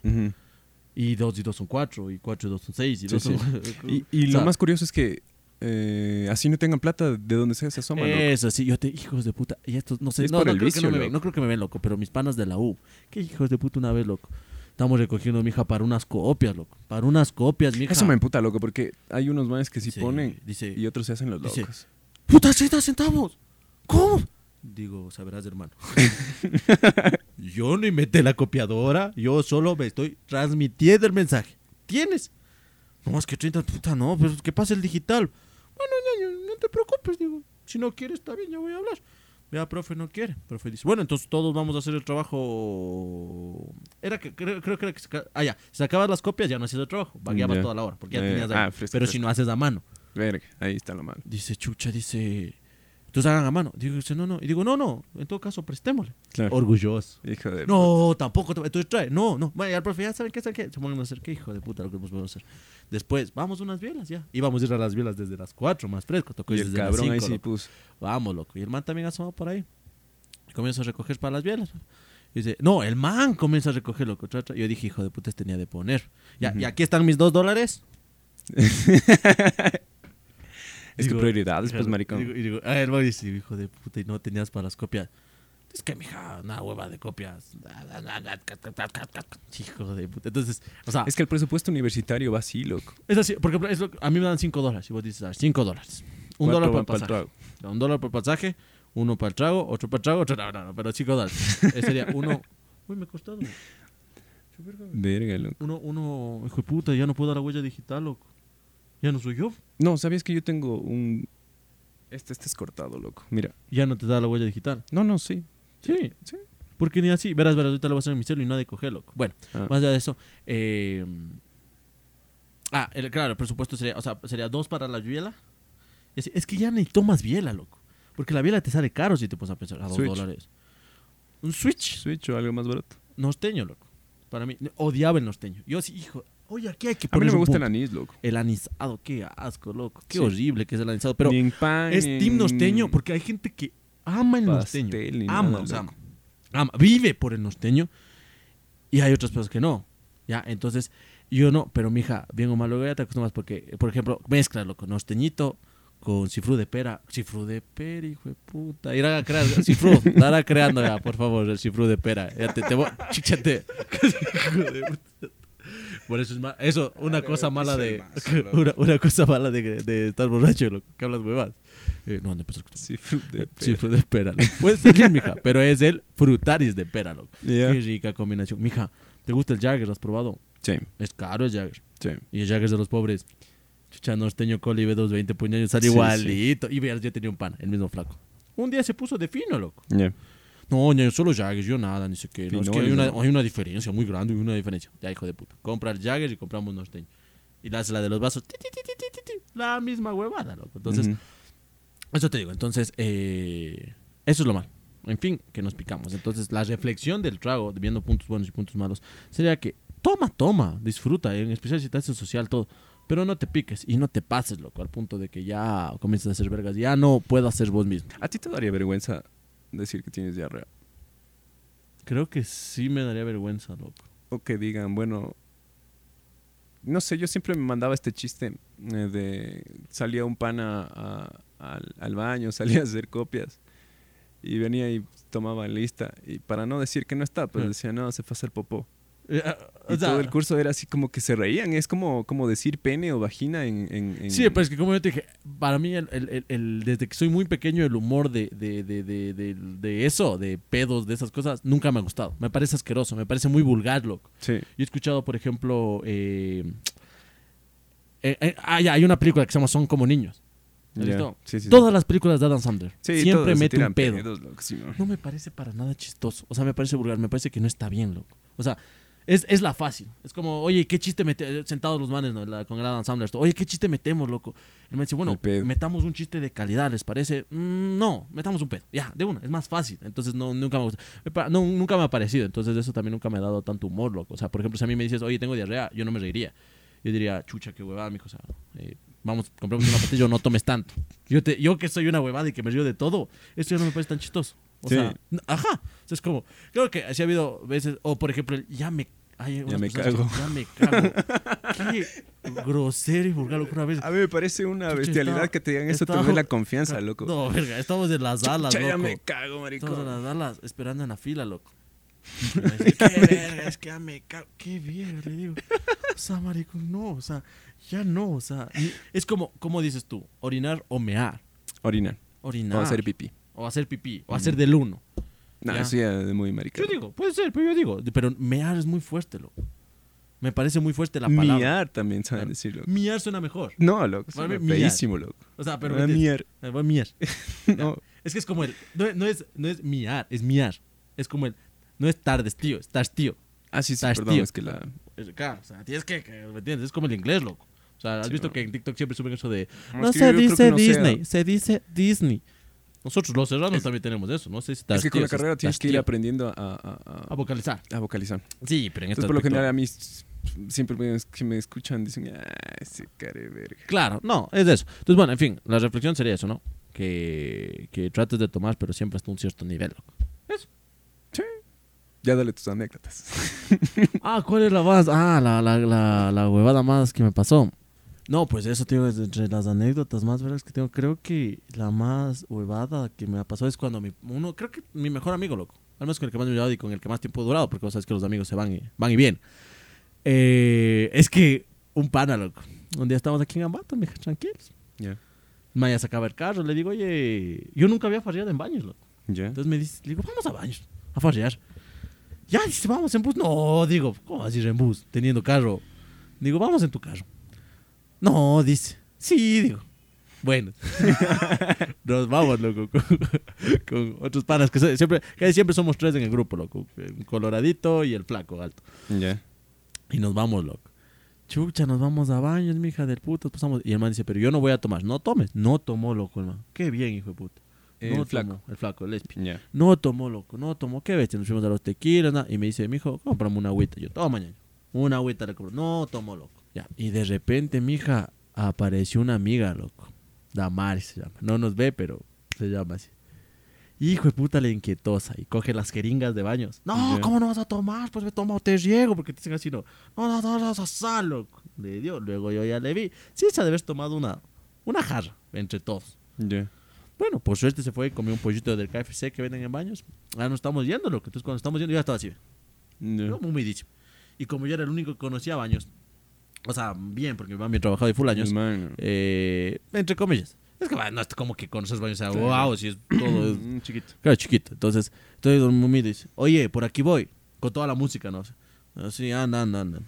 Y dos y dos son cuatro. Y cuatro y dos son seis. Y,
Sí,
dos
sí.
son...
Y, y
O sea,
lo más curioso es que eh, así no tengan plata, de donde sea se asoman.
Eso, sí, yo te, hijos de puta. Y estos, no sé,
Es
no, no creo que no me ven, no creo que me ven, loco, pero mis panas de la U. Qué hijos de puta una vez, loco. Estamos recogiendo, mija, para unas copias, loco. Para unas copias, mija.
Eso me emputa, loco, porque hay unos manes que sí,
Sí,
ponen
Dice,
y otros se hacen los
dice,
locos.
puta, 60 centavos. ¿Cómo? Digo, sabrás, hermano. yo no inventé la copiadora, yo solo me estoy transmitiendo el mensaje. ¿Tienes? No, es que 30, puta, no, pero ¿qué pasa el digital? Bueno, ñaño, no te preocupes, digo. Si no quieres, está bien, ya voy a hablar. Vea, profe, no quiere. Profe dice, bueno, entonces todos vamos a hacer el trabajo. Era que creo, creo que era que se ca- Ah, ya, si sacabas las copias, ya no hacías el trabajo. Vagueabas
Ya.
toda la hora, porque ya
Eh,
tenías
ah, fresco,
Pero si no haces a mano.
Verga, ahí está lo malo.
Dice, chucha, dice, entonces hagan a mano. Digo, dice, no, no. Y digo, no, no, en todo caso, prestémosle.
Claro.
Orgulloso.
Hijo de
No, tampoco. te- Entonces trae. No, no. Vaya, al profe, ya saben qué, saben qué. Se ponen a hacer qué hijo de puta lo que nos podemos hacer. Después, vamos unas bielas ya. Íbamos a ir a las bielas desde las 4, más fresco. Tocó
Y el
desde las
cabrón ahí
5,
sí
loco.
puso.
Vamos, loco. Y el man también asomó por ahí. Y comienza a recoger para las bielas. Y dice, no, el man comienza a recoger, loco. Tra, tra. Yo dije, hijo de puta, este tenía de poner. Ya. Y aquí están mis dos dólares.
Es
Digo,
prioridad, después,
Digo-
maricón.
Digo, y digo, ah, el man dice, hijo de puta, y no tenías para las copias. Es que, mija, una hueva de copias. Hijo de puta. Entonces, o sea,
Es que el presupuesto universitario va así, loco.
es así, por ejemplo, es lo- a mí me dan 5 dólares. Y vos dices, 5 dólares. Un dólar por
van
el
trago.
Un dólar por pasaje, uno para el trago, otro para el trago, otro. No, no, no, pero 5 dólares. Ese sería uno. Uy, me ha costado.
Verga, loco.
Uno, uno, hijo de puta, ya no puedo dar la huella digital, loco. Ya no soy yo.
No, ¿sabías que yo tengo un... Este, este es cortado, loco. Mira.
Ya no te da la huella digital.
No, no, sí.
Sí.
Sí.
Porque ni así. Verás, verás, ahorita lo voy a hacer en mi celo y no ha de coger, loco. Bueno,
Ah.
más allá de eso. eh, ah, el- claro, el presupuesto sería, o sea, sería dos para la biela. Es que ya ni tomas biela, loco. Porque la biela te sale caro si te pones a pensar a dos
Switch.
dólares. Un Switch
Switch o algo más barato.
norteño, loco. Para mí, odiaba el norteño. Yo sí, hijo, oye, aquí hay que
A mí no me gusta el anís, loco.
El anisado, qué asco, loco. Qué
Sí.
horrible que es el anisado. Pero
Ni en pan,
es
ni
team
en
norteño porque hay gente que ama el
pastel, ni
ama,
nada,
o sea,
loco.
ama, vive por el norteño. Y hay otras personas que no. Ya, entonces, yo no, pero mija, bien o mal, luego ya te acostumbras porque, por ejemplo, mezclalo con norteñito, con cifrú de pera. Cifrú de pera, hijo de puta. Ir a crear, cifrú, dará creando ya, por favor, el cifrú de pera. Ya te, te voy, chíchate. Hijo de puta. Por eso es ma- Eso, una
Claro,
cosa mala de.
loco.
una, una cosa mala de, de estar borracho, loco. Que hablas huevas. Eh, no, no escuchar.
Sí, fruit de
Sí,
pera.
fruta de pera. loco. Puede ser, mija, pero es el frutaris de pera, loco.
Ya.
Qué rica combinación. Mija, ¿te gusta el Jagger? ¿Has probado?
Sí,
Es caro el Jagger.
sí.
Y el Jagger es de los pobres. Chucha, norteño Coli B220 puñaños, sale
Sí,
igualito. Y veas, yo tenía un pan, el mismo flaco. Un día se puso de fino, loco.
Ya.
No, ñaño, solo Jaggers, yo nada, ni sé qué. No, es que hay una, hay una diferencia muy grande, hay una diferencia. Ya, hijo de puta. Compra el Jagger y compramos norteño. Y la la de los vasos. ti, ti, ti, La misma huevada, loco. Entonces,
Ujú.
eso te digo. Entonces, eh, eso es lo malo. En fin, que nos picamos. Entonces, la reflexión del trago, viendo puntos buenos y puntos malos, sería que toma, toma, disfruta, en especial si estás en social, todo. Pero no te piques y no te pases, loco, al punto de que ya comiences a hacer vergas. Ya no puedas ser vos mismo.
¿A ti te daría vergüenza decir que tienes diarrea?
Creo que sí me daría vergüenza, loco.
O que digan, bueno, no sé, yo siempre me mandaba este chiste eh, de salía un pana a- al, al baño, salía a hacer copias y venía y tomaba lista y para no decir que no está, pues decía, no, se fue a hacer popó.
Eh,
Y
o sea,
todo el curso era así como que se reían, es como, como decir pene o vagina en... en- en-
Sí, pero es que como yo te dije, para mí, el, el- el- el- desde que soy muy pequeño, el humor de, de, de, de, eso, de pedos, de esas cosas, nunca me ha gustado. Me parece asqueroso, me parece muy vulgar, loco.
Sí,
Yo he escuchado, por ejemplo, eh, eh, eh, ah, ya, hay una película que se llama Son como niños. ¿Has
ya.
visto?
Sí, sí, sí.
Todas las películas de Adam Sandler siempre mete un pedo.
No
me parece para nada chistoso. O sea, me parece vulgar, me parece que no está bien, loco. O sea, es, es la fácil. Es como, oye, ¿qué chiste metemos? Sentados los manes ¿no? La- con el Adam Sandler. esto, Oye, ¿qué chiste metemos, loco? Y me dice, bueno,
El
metamos un chiste de calidad, ¿les parece? "Mm, no, metamos un pedo. Ya, de una, es más fácil. Entonces, no, nunca me gusta. No, nunca me ha parecido. Entonces, eso también nunca me ha dado tanto humor, loco. O sea, por ejemplo, si a mí me dices, oye, tengo diarrea, yo no me reiría. Yo diría, chucha, qué huevada, mijo. O sea, eh, vamos, compramos una pastilla, no tomes tanto. Yo, te, yo que soy una huevada y que me río de todo, esto ya no me parece tan chistoso. O
Sí.
sea, ajá. O sea, es como, creo que sí ha habido veces, o por ejemplo, el ya me. hay unas
me cago.
que, Ya me cago. Qué grosero y vulgar, loco, una vez.
A mí me parece una
Chucha,
bestialidad que te digan eso, te la confianza, loco.
No, verga, estamos en las alas,
Chucha, ya
loco.
me cago,
Estamos en
maricón.
las alas esperando en la fila, loco. Y me dice, qué verga, es que ya me cago. Qué verga, le digo. O sea, maricón, no, o sea, ya no, o sea. Es como, ¿cómo dices tú? Orinar o mear.
Orinar.
Orinar.
O hacer pipí.
O hacer pipí. O hacer del uno.
No,
Ya.
eso ya es muy maricón.
Yo digo, puede ser, pero yo digo. Pero mear es muy fuerte, loco. Me parece muy fuerte la palabra.
Miar también saben decirlo.
Miar suena mejor.
No, loco, suena
miar.
feísimo, loco.
O sea, pero.
Miar.
Eh, voy a miar.
No,
Es que es como el. No, no es, no es miar, es miar. Es como el. No es tardes, tío, estás tío.
Ah, sí, sí,
Estás
perdón,
tío.
es que la...
Es- Claro, o sea, tienes que, que- ¿me entiendes? Es como el inglés, loco. O sea, has
Sí,
visto
no.
que en TikTok siempre suben eso de
No,
no
es
se dice
sea-
Disney, se dice Disney. Nosotros los serranos
Es-
también tenemos eso, no sé si
Es que con la carrera tienes que ir aprendiendo a, a- a-
a vocalizar.
a vocalizar.
Sí, pero en este
Entonces, por lo general, a mí siempre me, que me escuchan dicen, ah, ese care verga.
Claro, no, es de eso. Entonces, bueno, en fin, la reflexión sería eso, ¿no? Que, que trates de tomar, pero siempre hasta un cierto nivel, loco.
Ya dale tus anécdotas.
Ah, ¿cuál es la más? Ah, la, la, la, la huevada más que me pasó. No, pues eso, tío, es entre las anécdotas más veras que tengo. Creo que la más huevada que me pasó es cuando mi, uno, creo que mi mejor amigo, loco. Al menos con el que más me he llevado y con el que más tiempo he durado, porque vos sabes que los amigos se van y, van y bien. Eh, es que un pana, loco. Un día estábamos aquí en Ambato, mija, tranquilos.
Ya.
Maya sacaba el carro, le digo, oye, yo nunca había farreado en baños, loco.
Ya.
Entonces me dice, le digo, vamos a baños, a farrear. Ya, dice, vamos en bus. No, digo, ¿cómo vas a ir en bus teniendo carro? Digo, vamos en tu carro. No, dice, sí, digo. Bueno, nos vamos, loco, con, con otros panas que so- siempre, casi siempre somos tres en el grupo, loco. El coloradito y el flaco alto.
Ya.
Y nos vamos, loco. Chucha, nos vamos a baños, mi hija del puto. Pasamos. Y el man dice, pero yo no voy a tomar. No tomes. No tomó, loco, el man. Qué bien, hijo de puta.
El
no
flaco.
tomó. El flaco, el lesbi.
Ya.
No tomó, loco, no tomó. ¿Qué ves? Nos fuimos a los tequilas na, y me dice, mijo, cómprame una agüita. Yo, toma mañana. Una agüita le compro. No tomó, loco. Ya. Y de repente, mija, apareció una amiga, loco. Damaris se llama. No nos ve, pero se llama así. Hijo de puta, la inquietosa. Y coge las jeringas de baños. No. ¿cómo no vas a tomar? Pues me tomo, te riego. Porque te dicen así, no. No, no, no, no, sal, loco. Le dio. Luego yo ya le vi. Sí, se ha de haber tomado una, una jarra entre todos. Bueno, por suerte se fue y comió un pollito del KFC que venden en baños. Ahora nos estamos yendo, loco. Entonces cuando estamos yendo ya estaba así.
Ya.
Yo humidísimo. Y como yo era el único que conocía Baños, o sea, bien, porque mi mami ha trabajado de full años, eh, entre comillas. Es que no es como que conoces Baños, o sea, wow, si es todo. es-
Mm, chiquito.
Claro, chiquito. Entonces, entonces don Mumi dice, oye, por aquí voy, con toda la música, ¿no? Así, anda, anda, anda.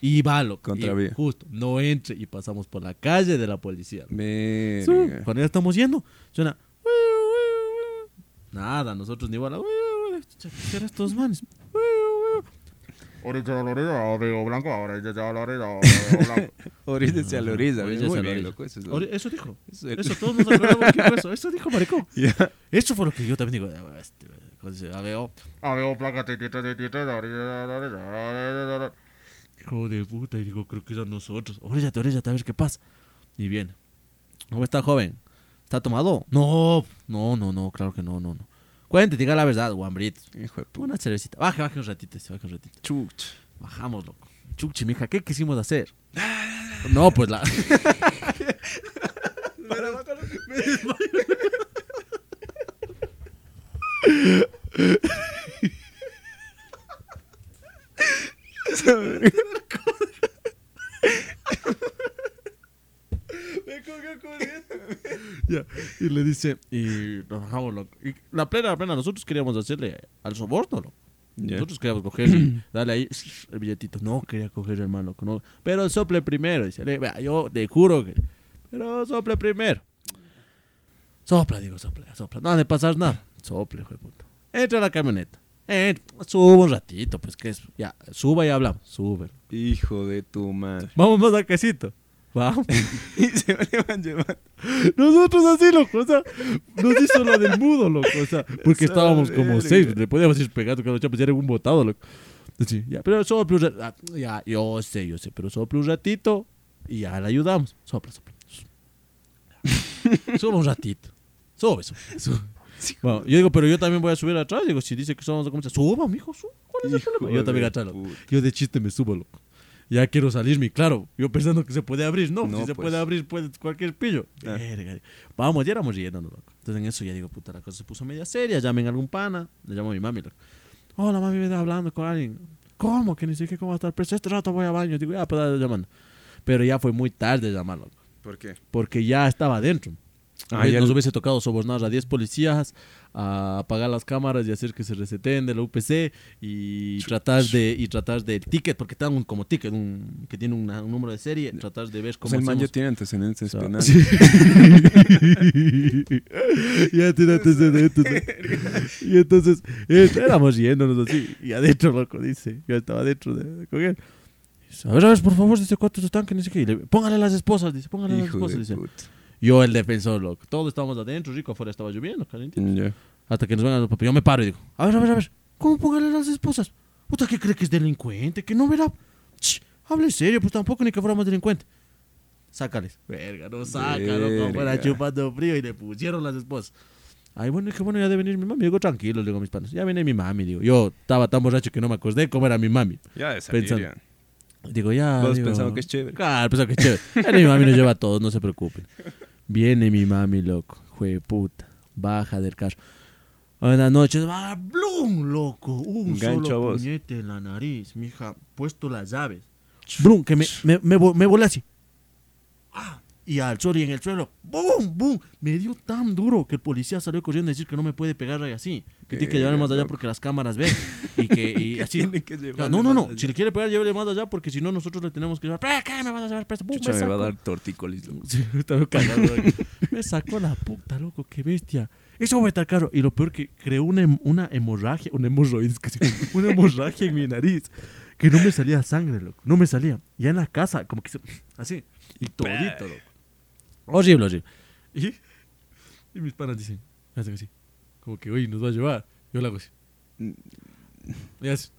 Y va, loco.
Contravía.
Y Justo, no entre y pasamos por la calle de la policía. Su, Cuando ya estamos yendo, suena. Nada, nosotros ni igual. ¿Qué eran estos manes?
Orilla a la orilla, Río Blanco, orilla a la orilla, Blanco.
Oríllese a la orilla. Muy bien,
orilla.
loco. Eso es lo-
Eso dijo.
Eso es-
Eso todos nos acordamos que fue eso. Eso dijo maricón.
Ya.
Eso fue lo que yo también digo. "Ah, este, ¿cómo dice? A ver, oh,
Río Blanco, titito, titito, orilla orilla.
Hijo de puta, y digo, creo que eran nosotros. Oríllate, oríllate, a ver qué pasa. Y viene. ¿Cómo está, joven? ¿Está tomado? No, no, no, no, claro que no, no, no. Cuente, diga la verdad, guambrito.
Hijo de puta.
Una cervecita. Baje, baje un ratito, se baje un ratito.
Chuch.
Bajamos, loco. Chuchi, mija, ¿qué quisimos hacer? No, pues la. Ya, y le dice, y nos bajamos, loco. Y la plena, la plena, nosotros queríamos hacerle al soborno, loco. Nosotros queríamos coger, dale ahí el billetito. No quería coger, hermano. No. Pero sople primero. Dice, "Le- vea, yo te juro que. Pero sople primero. Sopla, digo, sopla, sopla. No ha de pasar nada. Sople, hijo de puta. Entra a la camioneta. Entra, suba un ratito, pues que es. Ya, suba y hablamos. Sube.
Hijo de tu madre.
Vamos más al casito. Vamos.
y se van llevando.
Nosotros así, loco, o sea, nos hizo la del mudo, loco, o sea, porque
Esa
estábamos como seis, le podíamos ir pegando chapas, ya era un botado, loco. Así, ya, pero sopla un ratito, ya, yo sé, yo sé, pero sopla un ratito y ya le ayudamos. Sopla, sopla. Sube un ratito. Sube, sube, sube. Bueno, yo digo, pero yo también voy a subir atrás. Digo, si dice que somos como suba, mijo, suba. ¿Cuál es el problema? Yo también atrás. Yo de chiste me subo, loco. Ya quiero salirme, claro. Yo pensando que se puede abrir. No,
No,
si se
pues.
puede abrir, puede cualquier pillo.
Ah.
Verga. Vamos, ya éramos riéndonos, loco. Entonces en eso ya digo, puta, la cosa se puso media seria. Llamen a algún pana. Le llamo a mi mami, loco. Hola, mami, me está hablando con alguien. ¿Cómo? Que ni sé qué, cómo va a estar preso. Este rato voy a baño. Digo, ya, pues dale llamando. Pero ya fue muy tarde llamar, loco.
¿Por qué?
Porque ya estaba adentro.
Ah, ya
nos
el-
hubiese tocado sobornar a 10 policías, a apagar las cámaras y hacer que se reseten de la UPC y tratar de y tratar del ticket, porque un como ticket, un, que tiene una- un número de serie, tratar de ver
O
cómo
sea, el man ya tiene antecedentes
O sea,
penales.
ya tiene antecedentes. ¿no? Y entonces eh, éramos yéndonos así. Y adentro, loco, dice. Yo estaba adentro de, con él. A ver, a ver, por favor, dice están, que ni sé qué. Y le- póngale las esposas, dice, póngale las
Hijo
esposas.
de
Dice.
puta.
Yo, el defensor, loco. Todos estábamos adentro, rico, afuera estaba lloviendo, calentito.
Ya.
Hasta que nos vengan los papás. Yo me paro y digo, a ver, a ver, a ver, ¿cómo póngale las esposas? ¿Usted qué cree que es delincuente? ¿Que no verá? Ch, hable serio, pues tampoco ni que fuéramos delincuentes. Sácales. Verga, no saca, loco, fuera chupando frío y le pusieron las esposas. Ay, bueno, es que bueno, ya debe venir mi mami. Digo, tranquilo, le digo a mis panos. Ya viene mi mami, digo. Yo estaba tan borracho que no me acordé cómo era mi mami.
Ya de salir,
Pensando.
ya.
Digo, ya.
Todos
digo,
pensaban que es chévere.
Claro, pensaba que es chévere. Mi mami nos lleva a todos, no se preocupen. Viene mi mami, loco. Jue puta. Baja del carro. Buenas noches. Va, ¡blum! Loco. Un
Gancho a
solo
vos.
puñete en la nariz, mija. Puesto las llaves. ¡Blum! Que me, me, me, vo- me volé así. Ah, Y al sol y en el suelo. ¡Bum! ¡Bum! Me dio tan duro que el policía salió corriendo a decir que no me puede pegar ahí así. Que tiene que llevarme más allá porque las cámaras ven. Y que y así.
Tiene que
No,
llevarle
no, no. Si le quiere pegar, llévele más allá porque si no, nosotros le tenemos que llevar. ¿Pero qué me vas a llevar preso? ¡Bum!
Chucha,
me
me va a dar tortícolis.
Sí. Me sacó la puta, loco, qué bestia. Eso fue tan caro. Y lo peor que creó una, una hemorragia, una hemorroides, una hemorragia en mi nariz. Que no me salía sangre, loco. No me salía. Ya en la casa, como que así. Y todito, loco. Horrible, horrible. Y, y mis panas dicen, hacen así. Como que, oye, nos va a llevar. Yo le hago así. Y así.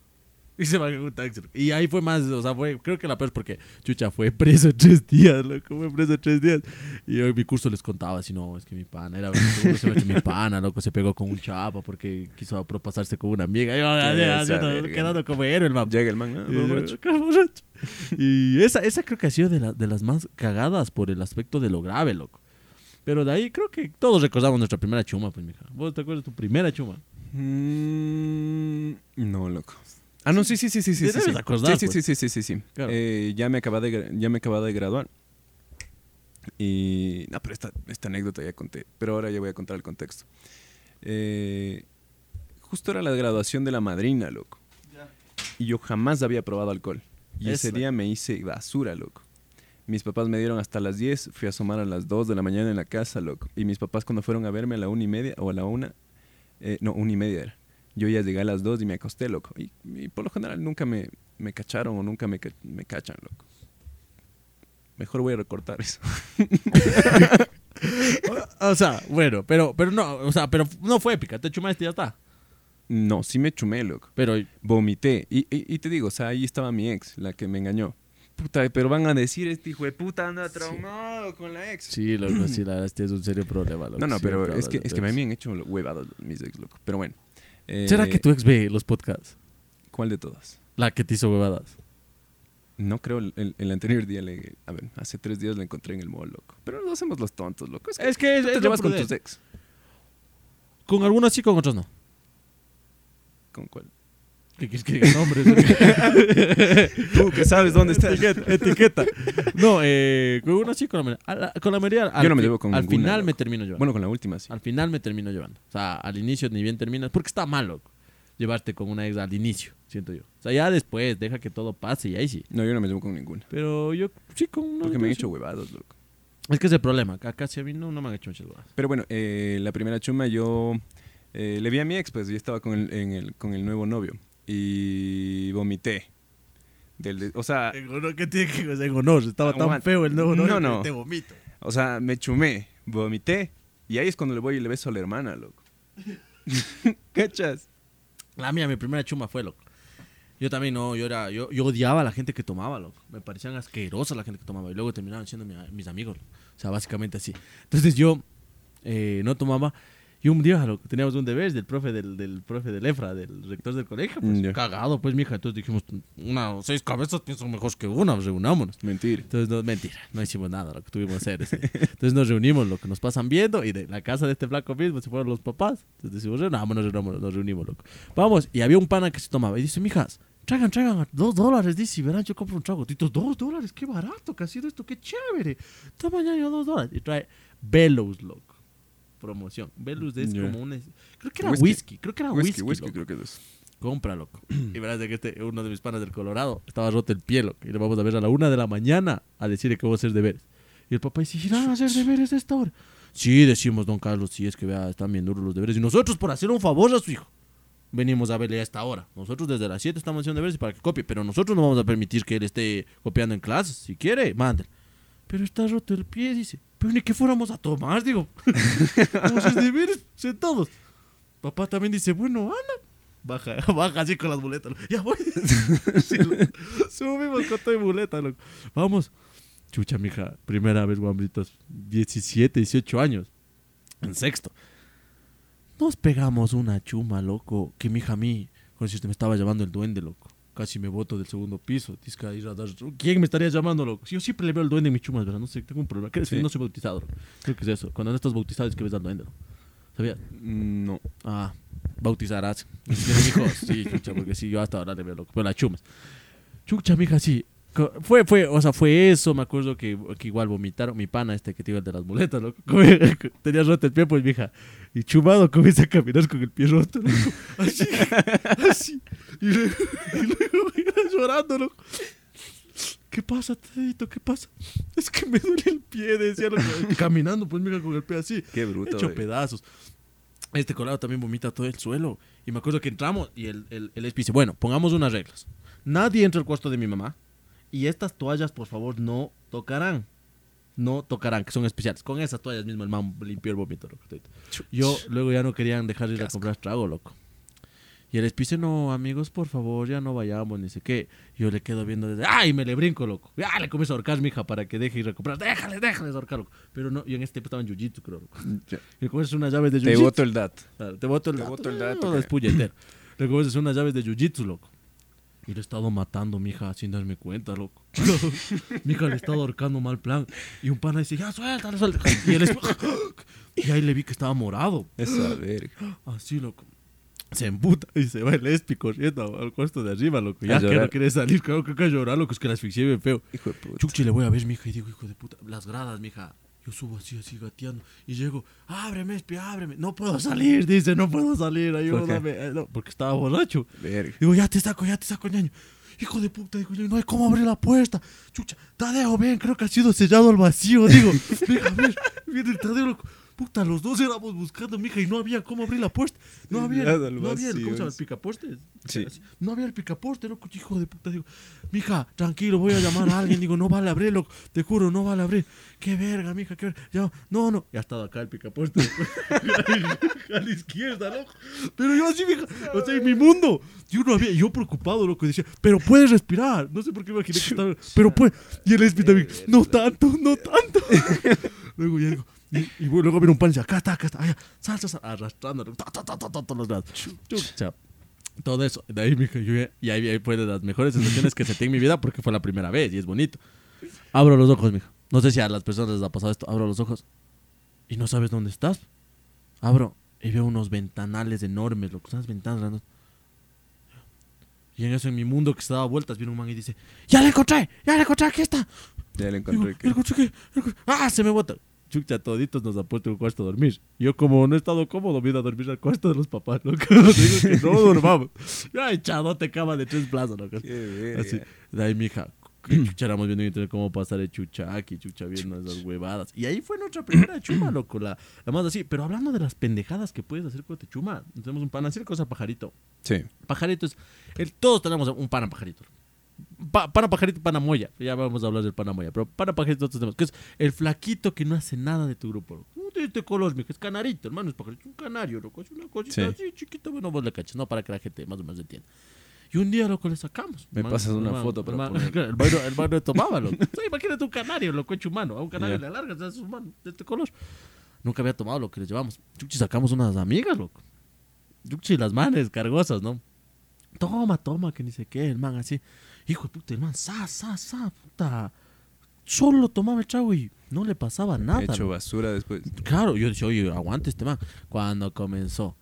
Y se va en un taxi. Y ahí fue más, o sea, fue, creo que la peor porque Chucha fue preso tres días, loco, fue preso tres días. Y yo en mi curso les contaba, si no, es que mi pana, era se mi pana, loco, se pegó con un chapa porque quiso propasarse con una amiga. Y yo,
verga.
quedando como héroe, el man.
Llega el man. ah,
Y. Y esa, esa creo que ha sido de, la- de las más cagadas por el aspecto de lo grave, loco. Pero de ahí creo que todos recordamos nuestra primera chuma, pues, mija. ¿Vos te acuerdas de tu primera chuma?
Mm, no, loco. Ah, no, sí, sí, sí, sí, sí.
Te
sí,
debes
sí.
acordar,
sí, sí,
pues.
sí, sí, sí, sí.
Claro.
Eh, ya me acababa de, ya me acababa de graduar. Y. No, pero esta, esta anécdota ya conté. Pero ahora ya voy a contar el contexto. Eh, justo era la graduación de la madrina, loco. Y yo jamás había probado alcohol. Y ese día me hice basura, loco. Mis papás me dieron hasta las 10, fui a asomar a las 2 de la mañana en la casa, loco. Y mis papás cuando fueron a verme a la una y media, o a la una, eh, no, una y media era. Yo ya llegué a las 2 y me acosté, loco. Y, y por lo general nunca me, me cacharon o nunca me, me cachan, loco. Mejor voy a recortar eso.
O sea, bueno, pero, pero no, o sea, pero no fue épica, te chumaste y ya está.
No, sí me chumé, loco.
Pero
Vomité. Y, y, y te digo, o sea, ahí estaba mi ex, la que me engañó. Puta, pero van a decir, este hijo de puta anda traumado con la ex.
sí, loco, sí, la verdad, este es un serio problema, loco.
No, no, pero es que, es
de
que me han hecho huevados mis ex, loco. Pero bueno. Eh,
¿Será que tu ex ve los podcasts?
¿Cuál de todas?
La que te hizo huevadas.
No creo, el, el- anterior día, le, a ver, hace tres días la encontré en el mall, loco. Pero no hacemos los tontos, loco. Es que
Es que
tú te llevas con tus ex.
Con algunas sí, con otras no.
¿Con cuál?
¿Qué quieres que diga nombres?
Tú que sabes dónde está.
etiqueta, etiqueta. No, eh, con una sí, con la mayoría. A la- Con la mayoría. al
Yo no me llevo con
Al
ninguna,
final me termino llevando.
Bueno, con la última, sí.
Al final me termino llevando. O sea, al inicio ni bien terminas. Porque está mal, loco. Llevarte con una ex al inicio, siento yo. O sea, ya después, deja que todo pase y ahí sí.
No, yo no me llevo con ninguna.
Pero yo sí con una.
Porque me han hecho huevados, loco.
Es que es el problema. Acá casi a mí no, no me han hecho muchas huevadas.
Pero bueno, eh, la primera chuma yo eh, le vi a mi ex, pues, y estaba con el, en el, con el nuevo novio. Y vomité. Del o sea,
honor, ¿qué tiene que ver? En honor, estaba tan
Aguanta.
feo el nuevo
No,
novio
no.
que te vomito.
o sea, me chumé, vomité. Y ahí es cuando le voy y le beso a la hermana, loco. ¿Cachas?
La mía, mi primera chuma fue, loco. Yo también no, yo era, yo, yo odiaba a la gente que tomaba, loco. Me parecían asquerosas la gente que tomaba. Y luego terminaban siendo mi- mis amigos. loco. O sea, básicamente así. Entonces yo eh, no tomaba. Y un día, teníamos un deber del profe del, del profe del EFRA, del rector del colegio. Pues. Cagado, pues, mija. Entonces dijimos, una, seis cabezas pienso mejor que una, reunámonos.
Mentira.
Entonces, no, mentira, no hicimos nada, lo que tuvimos que hacer. ese. Entonces nos reunimos, lo que nos pasan viendo, y de la casa de este flaco mismo se fueron los papás. Entonces decimos, reunámonos, reunámonos, nos reunimos, loco. Vamos, y había un pana que se tomaba, y dice, mijas, traigan, traigan, dos dólares, dice, verán, yo compro un trago. Tito, dos dólares, qué barato que ha sido esto, qué chévere. Toma ya yo dos dólares. Y trae Velos, loco. Promoción. Velos es
Ya.
como un... Creo que era
Whisky.
whisky, creo que era
Whisky,
whisky,
whisky, creo que es.
Compra, loco. Y verás de que este, uno de mis panas del Colorado estaba roto el pie, loco. Y le vamos a ver a la una de la mañana a decirle que vamos a hacer deberes. Y el papá dice, ¿irán a hacer deberes a esta hora? Sí, decimos, don Carlos, sí, es que vea, están bien duros los deberes. Y nosotros, por hacer un favor a su hijo, venimos a verle a esta hora. Nosotros desde las 7 estamos haciendo deberes para que copie, pero nosotros no vamos a permitir que él esté copiando en clases. Si quiere, mándale. Pero está roto el pie, dice. Pero ni que fuéramos a tomar, digo. Vamos a deberes sentados. Papá también dice, bueno, Ana. Baja, baja así con las muletas. loco. Ya voy. Sí. Subimos con todo y muleta, loco. Vamos. Chucha, mija. Primera vez, guambritos. 17, 18 años. En sexto. Nos pegamos una chuma, loco. Que mi hija a mí, con si me estaba llamando el duende, loco. Casi me boto del segundo piso. Disca, ir a dar- ¿Quién me estaría llamando, loco? Si yo siempre le veo al duende en mis chumas, ¿verdad? No sé, tengo un problema. ¿Qué?
Sí.
No soy bautizado, loco. Creo que es eso. Cuando no estás bautizado es que ves al duende, loco. ¿Sabías?
Mm, No.
Ah, bautizarás. ¿Tienes hijos? Sí, chucha, porque sí, yo hasta ahora le veo loco. Pero las chumas. Chucha, mija, sí. Fue, fue, o sea, fue eso. Me acuerdo que, que igual vomitaron. Mi pana, este que te iba el de las muletas, loco. Tenía roto el pie, pues, mija. Y chumado comienza a caminar con el pie roto, loco. Así, así. Y luego, y luego llorando, loco. ¿Qué pasa, Tedito? ¿Qué pasa? Es que me duele el pie, decía, loco. Caminando, pues, mija, con el pie así
Qué bruto.
hecho pedazos. Este colado también vomita todo el suelo. Y me acuerdo que entramos y el, el, el espi dice, bueno, pongamos unas reglas. Nadie entra al cuarto de mi mamá. Y estas toallas, por favor, no tocarán. No tocarán, que son especiales. Con esas toallas mismo el man limpió el vómito, loco. Yo luego ya no querían dejar ir a comprar trago, loco. Y el espi dice, no, amigos, por favor, ya no vayamos, ni sé qué. Yo le quedo viendo desde, ¡ay! Me le brinco, loco. Ya le comienzo a ahorcar, mija, para que deje ir a comprar. Déjale, déjale de ahorcar, loco. Pero no, y en este tiempo estaba en jiu-jitsu, creo, loco.
Ya.
Le comienzas unas llaves de
Te
jiu-jitsu.
boto el dat.
Claro, te boto el
Te
dato.
boto el dato,
No,
que-
es puñetero. Le comienzas unas llaves de jiu-jitsu, loco. Y lo he estado matando, mija, sin darme cuenta, loco. mija, le he estado ahorcando mal plan. Y un pana dice, ya, suéltale, suéltale. Y él es... y ahí le vi que estaba morado.
Esa verga.
Así, loco. Se emputa y se va el espi corriendo al cuarto de arriba, loco. Ya que no quiere salir, claro que a llorar, loco, es que la asfixié bien feo.
Hijo de puta.
Chuchi, le voy a ver, mija, y digo, hijo de puta, las gradas, mija. Yo subo así, así, gateando, y llego, ábreme, espi, ábreme. No puedo salir, dice, no puedo salir, ayúdame. Eh, no, porque estaba borracho.
Verga.
Digo, ya te saco, ya te saco, ñaño. Hijo de puta, digo no hay cómo abrir la puerta. Chucha, Tadeo, ven, creo que ha sido sellado al vacío. Digo, mija, a ver, viene el Tadeo, loco. Puta, los dos éramos buscando, mija, y no había cómo abrir la puerta. No había, no había el, ¿cómo se llama? El
vacío.
picaporte.
Sí.
No había el picaporte, loco, hijo de puta. Digo, mija, tranquilo, voy a llamar a alguien. Digo, no vale abrir, loco, te juro, no vale abrir. Qué verga, mija, qué verga. Ya, no, no. Ya ha estado acá el picaporte. a la izquierda, loco. Pero yo así, mija, o sea, en mi mundo. Yo no había, yo preocupado, loco, decía, pero puedes respirar. No sé por qué imaginé que estaba, pero puede. Y el Espi también, no tanto, no tanto. luego ya digo, y, y luego viene un pan y dice, acá está, acá está, allá, sal, sal, sal, arrastrándolo, ta, ta, ta, ta, ta, todos los lados. Todo eso. De ahí, mija, yo y ahí, ahí fue de las mejores sensaciones que sentí en mi vida porque fue la primera vez y es bonito. Abro los ojos, mija. No sé si a las personas les ha pasado esto. Abro los ojos y no sabes dónde estás. Abro y veo unos ventanales enormes, loco. Unas ventanas grandes. Y en eso, en mi mundo que se daba vueltas, viene un man y dice: ¡Ya la encontré! ¡Ya la encontré! ¡Aquí está!
Ya le
Digo,
encontré
"¿Ya
que.
la encontré qué? ¿Ya la encontré?". ¡Ah! Se me bota. Chucha, toditos nos ha puesto un cuarto a dormir. Yo, como no he estado cómodo, me he ido a dormir al cuarto de los papás, loco. Digo que no dormamos. Ya, echadote cama de tres plazas, loco. Así. De ahí, mija, que chucha éramos viendo en internet cómo pasar el chuchaki, chucha viendo esas huevadas. Y ahí fue nuestra primera chuma, loco. La, la más así. Pero hablando de las pendejadas que puedes hacer con tu chuma, tenemos un pan así, cosa pajarito.
Sí.
Pajarito es. El, todos tenemos un pana pajarito. Pa, pana pajarito, pana moya. Ya vamos a hablar del pana moya. Pero pana pajarito nosotros tenemos. Que es el flaquito que no hace nada de tu grupo. loco. Uh, De este color, mijo. Es canarito, hermano. Es pajarito. Un canario, loco. Es una cosita
Sí.
así chiquita. Bueno, vos le cachas. No para que la gente más o menos entienda. Y un día, loco, le sacamos.
Me
Man-
pasas una
man-
foto para
man-
poner.
El baño, el tomaba, loco. Sí, imagínate un canario, loco, hecho humano. A un canario
Ya.
le alargas, haces humano. De este color. Nunca había tomado lo que le llevamos. Chuchi, sacamos unas amigas, loco. Chuchi, las manes cargosas, ¿no? Toma, toma, que ni sé qué, el man así. Hijo de puta, el man, sa, sa, sa, puta. Solo tomaba el trago y no le pasaba nada.
Hecho basura después.
Claro, yo decía, oye, aguante este man. Cuando comenzó,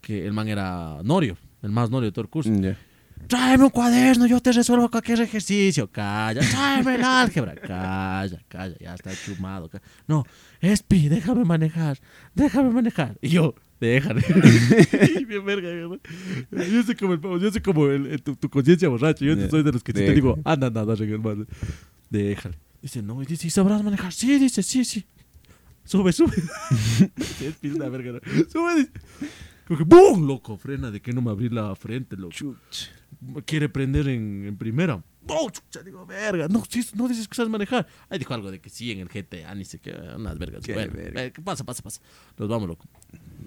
que el man era Norio, el más Norio de todo el curso. Tráeme un cuaderno, yo te resuelvo cualquier ejercicio. Calla, tráeme el álgebra. Calla, calla, ya está chumado. No, Espi, déjame manejar, déjame manejar. Y yo, déjame. y bien verga. Yo soy como, el, yo soy como el- el- tu, tu conciencia borracha. Yo soy de los que sí te digo, anda, anda, anda, hermano. Déjale. Dice, no, y dice, ¿y sabrás manejar? Sí, dice, sí, sí. Sube, sube. Es una verga, ¿no? Sube, dice. Como que, ¡Bum! Loco, frena de que no me abrí la frente, loco
Chuch.
quiere prender en, en primera. ¡Oh, chucha! Digo, verga. No, si no dices que sabes manejar. Ahí dijo algo de que sí en el GTA, ni sé qué, unas vergas.
Qué
bueno,
verga.
eh, ¿qué pasa, pasa, pasa? Nos vamos, loco.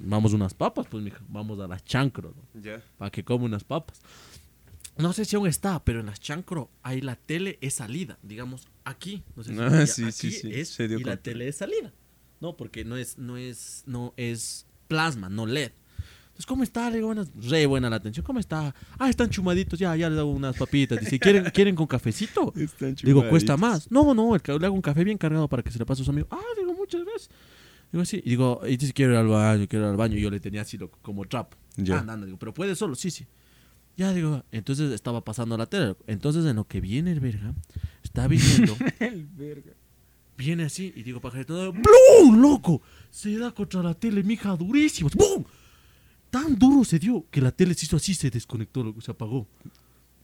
Vamos unas papas, pues, mija. Vamos a las chancro, ¿no?
Ya.
Para que come unas papas. No sé si aún está, pero en las chancro ahí la tele es salida. Digamos, aquí. No sé si
Ah, sí,
aquí
sí, sí,
Es, y la
cuenta.
tele es salida. No, porque no es, no es, no es plasma, no LED. Entonces, ¿cómo está? Le digo, buenas, re buena la atención. ¿Cómo está? Ah, están chumaditos, ya, ya les hago unas papitas. Dice, ¿quieren, ¿quieren con cafecito?
Están
Digo, cuesta más. No, no, el ca- le hago un café bien cargado para que se le pase a sus amigos. Ah, digo, muchas gracias. Digo, sí. Y digo, y dice, quiero ir al baño, quiero ir al baño. Y yo le tenía así como trapo.
Ya.
Anda, anda, digo, pero puede solo, sí, sí. Ya digo, entonces estaba pasando la tele. Entonces, en lo que viene el verga, está viniendo,
El verga.
viene así, y digo, pajarito, ¡blum! ¡Loco! Se da contra la tele, mija, durísimo. ¡Bum! Tan duro se dio que la tele se hizo así, se desconectó, loco, se apagó.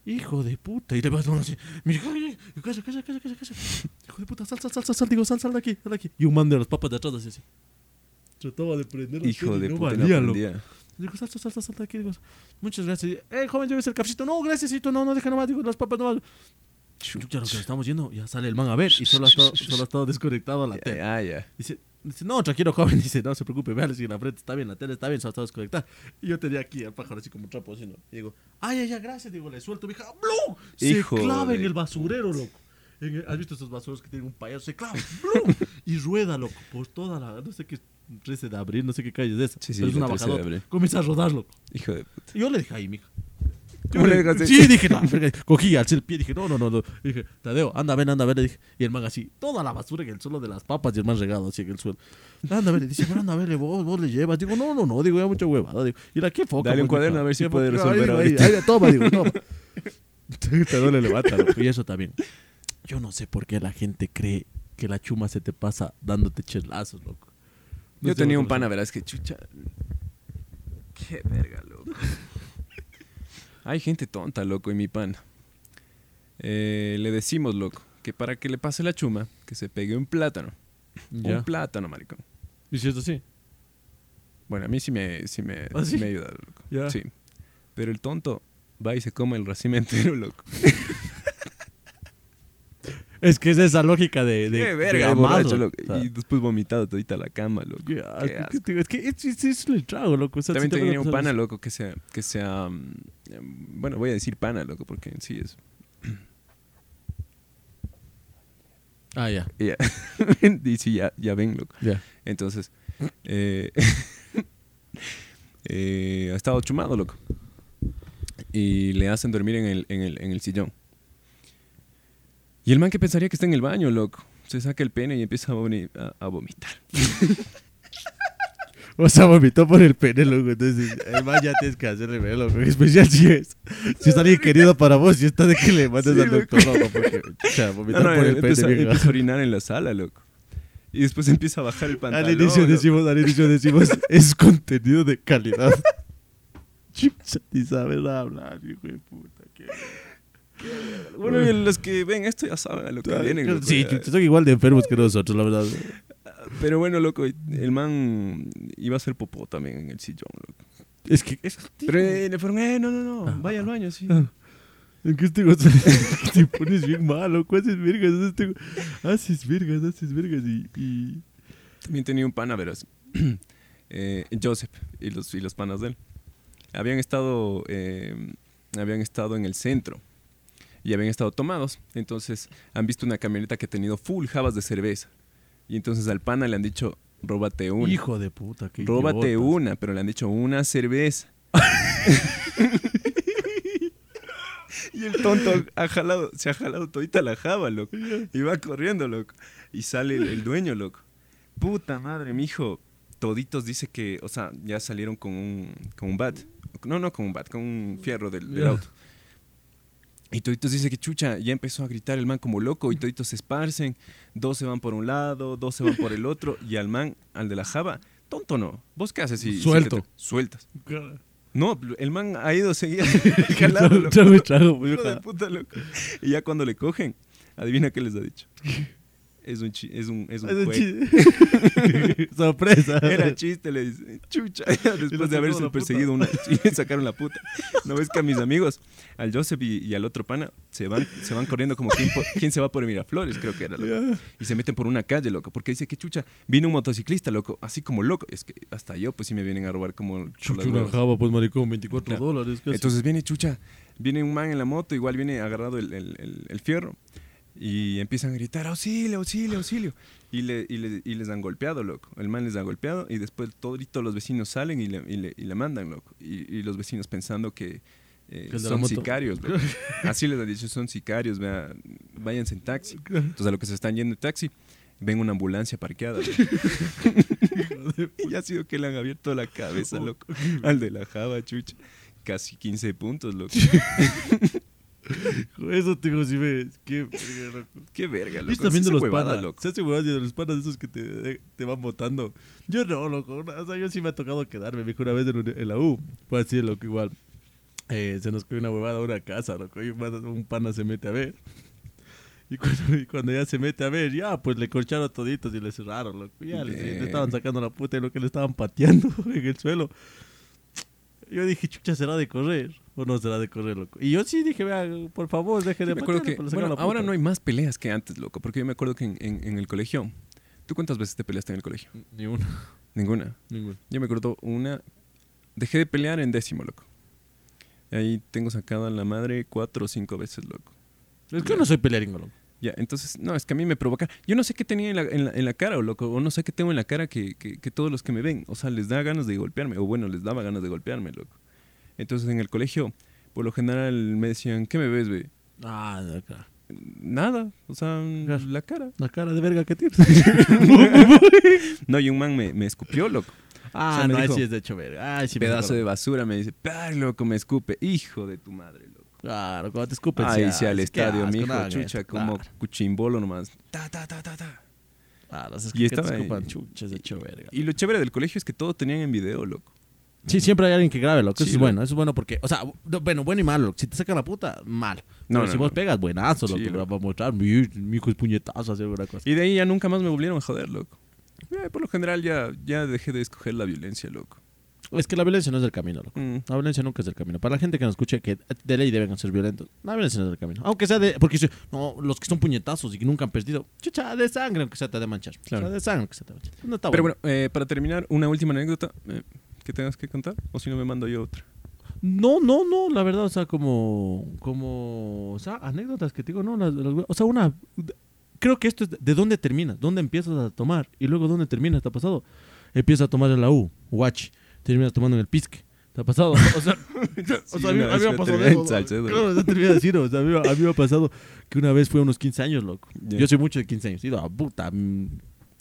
Hijo de puta. Y le vas a así, mira, calla, calla, calla, calla. Hijo de puta, sal, sal, sal, sal, sal, digo, sal, sal de aquí, sal de aquí. Y un man de las papas de atrás así, así. Trataba de prender
Hijo de
no
puta, no
valía,
aprendía.
Digo, sal, sal, sal, sal, de aquí. Digo, muchas gracias. Eh, joven, llévese el cafecito. No, gracias, no, no, deja nomás. Digo, las papas nomás. Ya lo que estamos yendo, ya sale el man a ver y solo ha estado, solo ha estado desconectado a la tele.
Ah, ya.
Dice, dice, no, tranquilo, joven. Dice, no se preocupe, véale si la frente está bien, la tele está bien, solo está desconectada. Y yo tenía aquí al pájaro así como un trapo así, ¿no? Y digo, ay, ay, ya, gracias. Digo, le suelto, mi hija, ¡blum! Se
Hijo
clava en el basurero, loco. En el- ¿Has visto esos basureros que tienen un payaso? Se clava, ¡blum! Y rueda, loco, por toda la, no sé qué, 13 de abril, no sé qué calle es esa.
Sí, sí,
pero es una
13 de
bajadota.
abril.
Comienza a rodar, loco.
Hijo de puta.
Y yo le dije ahí, mija.
¿Cómo le dejaste?
Sí, dije, no. Cogí, alcé el pie, dije, no, no, no, no. Dije, Tadeo, anda, ven, anda, ven. Le dije, y el man así, toda la basura en el suelo de las papas y el man regado así en el suelo. Anda, ven, dice, bueno, anda, ven, vos, vos le llevas. Digo, no, no, no, digo, ya mucha huevada. Digo, y la qué foca.
Dale un
pues,
cuaderno a ver si puede resolver
ahí,
ahorita.
ahí, ahí, toma, digo, toma. Tadeo le levanta, loco, y eso también. Yo no sé por qué la gente cree que la chuma se te pasa dándote chelazos, loco. No
Yo tenía un pana, verás que chucha. Qué verga, loco. Hay gente tonta, loco, en mi pana. Eh, le decimos, loco, que para que le pase la chuma, que se pegue un plátano.
Ya.
Un plátano, maricón.
¿Y si es así?
Bueno, a mí sí me, sí me,
¿Ah,
sí
sí?
me ayuda, loco.
Ya.
Sí. Pero el tonto va y se come el racimo entero, loco.
Es que es esa lógica de, de,
Qué verga, de
amarlo.
borracho, loco.
O sea,
Y después vomitado todita la cama, loco.
Es que es, es, es el trago, loco. O sea,
También
si te
tenía un pana, loco, que sea, que sea, mm, bueno, voy a decir pana, loco, porque en sí es,
Ah, ya.
y ya, y sí, ya, ya ven, loco.
Ya.
Entonces, eh, eh, ha estado chumado, loco. Y le hacen dormir en el, en el, en el sillón. Y el man que pensaría que está en el baño, loco. Se saca el pene y empieza a, voni- a- a vomitar.
O sea, vomitó por el pene, loco. Entonces, el man ya tienes que hacerle ver, loco. En especial si es. Si es alguien querido para vos, si está de que le mandes
Sí,
al doctor, loco. Porque, o sea, vomitar
no,
por el
empieza,
pene,
empieza a orinar en la sala, loco. Y después empieza a bajar el pantalón.
Al inicio
loco.
decimos, al inicio decimos, es contenido de calidad. Chucha, ni sabes hablar, hijo de puta. qué-
Bueno, y los que ven esto ya saben a lo que vienen. loco,
sí,
ya.
son igual de enfermos que nosotros, la verdad.
Pero bueno, loco, el man iba a hacer popó también en el sillón, loco.
Es que es
Pero eh, le fueron, eh, no, no, no,
Ah.
vaya al baño, sí.
Ah. Es que este gozo te pones bien malo, loco, haces vergas, este go- haces vergas, haces vergas y, y...
También tenía un pana, verás. Eh, Joseph y los, y los panas de él. Habían estado, eh, habían estado en el centro y habían estado tomados. Entonces han visto una camioneta que ha tenido full jabas de cerveza. Y entonces al pana le han dicho, róbate una.
Hijo de puta, qué
Róbate
idiotas.
una, pero le han dicho una cerveza. y el tonto ha jalado, se ha jalado todita la java, loco. Y va corriendo, loco. Y sale el, el dueño, loco. Puta madre, mijo. Toditos dice que, o sea, ya salieron con un, con un bat. No, no con un bat, con un fierro del, auto. Y toditos dice que chucha, ya empezó a gritar el man como loco y toditos se esparcen. Dos se van por un lado, dos se van por el otro. Y al man, al de la java, tonto no. ¿Vos qué haces? Si, si
Suelto.
te- sueltas. No, el man ha ido loco.
trago, trago,
puta, loco. Y ya cuando le cogen, adivina qué les ha dicho. Es un, chi- es un, es un
Es un
juego.
chiste. Sorpresa.
Era chiste, le dice. Chucha, después de haberse
puta.
perseguido una. Le sacaron la puta. ¿No ves que a mis amigos, al Joseph y, y al otro pana, se van, se van corriendo como quién, se va por Miraflores, creo que era, loco. Y se meten por una calle, loco. Porque dice que chucha, vino un motociclista, loco, así como loco. Es que hasta yo, pues sí me vienen a robar como.
Chucha, una java, pues maricón, 24
Claro.
dólares. casi.
Entonces viene Chucha, viene un man en la moto, igual viene agarrado el, el- el- el fierro. Y empiezan a gritar, auxilio, auxilio, auxilio. Y, le, y, le- y les han golpeado, loco. El man les ha golpeado y después todos los vecinos salen y le, y le- y le mandan, loco. Y, y los vecinos pensando que eh, son sicarios, loco. Así les han dicho, son sicarios, vea, váyanse en taxi. Entonces a lo que se están yendo en taxi, ven una ambulancia parqueada. y ya ha sido que le han abierto la cabeza, loco. Al de la java, chucha. Casi 15 puntos, loco.
Eso te digo, si ves. Qué verga, loco.
Qué verga, loco.
¿Viste también de los
huevada,
panas?
loco.
Se hace huevadas de los panas esos que te, te van votando. Yo no, loco. O sea, yo sí me ha tocado quedarme. Me dijo una vez en, la U. Fue así, loco, igual. Eh, se nos cogió una huevada a una casa, loco. Y un pana, se mete a ver. Y cuando, y cuando ya se mete a ver, ya, pues le corcharon toditos y le cerraron, loco. Ya le, estaban sacando la puta y lo que le estaban pateando en el suelo. Yo dije, chucha, ¿será de correr? ¿O no será de correr, loco? Y yo sí dije, vea, por favor, deje de
me acuerdo
patearle,
que, bueno,
la
ahora no hay más peleas que antes, loco. Porque yo me acuerdo que en, en- en el colegio. ¿Tú cuántas veces te peleaste en el colegio?
Ni una.
Ninguna.
Ninguna.
Yo me acuerdo una. Dejé de pelear en décimo, loco. Ahí tengo sacada la madre cuatro o cinco veces, loco.
Es que yo no soy pelearingo, loco.
Ya, entonces, no, es que a mí me provoca. Yo no sé qué tenía en la, en la, en la cara, o loco, o no sé qué tengo en la cara que, que, que todos los que me ven, o sea, les da ganas de golpearme, o bueno, les daba ganas de golpearme, loco. Entonces, en el colegio, por lo general me decían, ¿qué me ves, ve?
Ah, no, claro.
Nada, o sea,
Claro.
la cara.
La cara de verga que tienes.
No, y un man me, me escupió, loco.
ah,
O sea, me
no,
dijo,
sí es de hecho verga. Ay, sí
Pedazo de basura, me dice, ¡ay, loco, me escupe! Hijo de tu madre, loco.
Claro, cuando te escupen.
Ahí
sí,
al estadio,
no hagan
chucha, como
claro.
cuchimbolo nomás. Ta, ta, ta, ta, ta.
Claro, es
Y
que, te
estaba ahí.
escupan chuches de hecho verga.
Y lo chévere del colegio es que todo tenían en video, loco.
Sí, siempre hay alguien que grabe, loco. Eso es
loco.
bueno, eso es bueno porque, o sea, no, bueno, bueno y malo. loco. Si te sacan la puta, mal.
No,
Pero
no,
si
no.
vos pegas, buenazo,
Sí,
loco.
loco.
Vamos a mostrar, mi, mi hijo es puñetazo, hacer alguna cosa.
Y de ahí ya nunca más me volvieron a joder, loco. Eh, por lo general ya, ya dejé de escoger la violencia, loco.
Es que la violencia no es el camino, loco.
Mm.
La violencia nunca es el camino. Para la gente que nos escuche que de ley deben ser violentos, la violencia no es el camino. Aunque sea de. Porque no, los que son puñetazos y que nunca han perdido, chucha, de sangre, aunque sea te de manchar.
Claro.
O sea, de sangre, aunque sea te de manchar. No está
Pero
bueno.
bueno, eh, para terminar, una última anécdota eh, que tengas que contar. O si no, me mando yo otra.
No, no, no, la verdad, o sea, como. Como. O sea, anécdotas que te digo, no, las- las- o sea, una. Creo que esto es de, de dónde terminas, dónde empiezas a tomar y luego dónde terminas, ¿te ha pasado? Empiezas a tomar en la U, Watch, terminas tomando en el Pisque. ¿Te ha pasado? O sea, o sea, a mí, a me ha pasado eso. Claro, te iba a decir, o sea, a mí, a mí me ha pasado que una vez fue a unos 15 años, loco. Yo soy mucho de 15 años, he ido a puta, mm,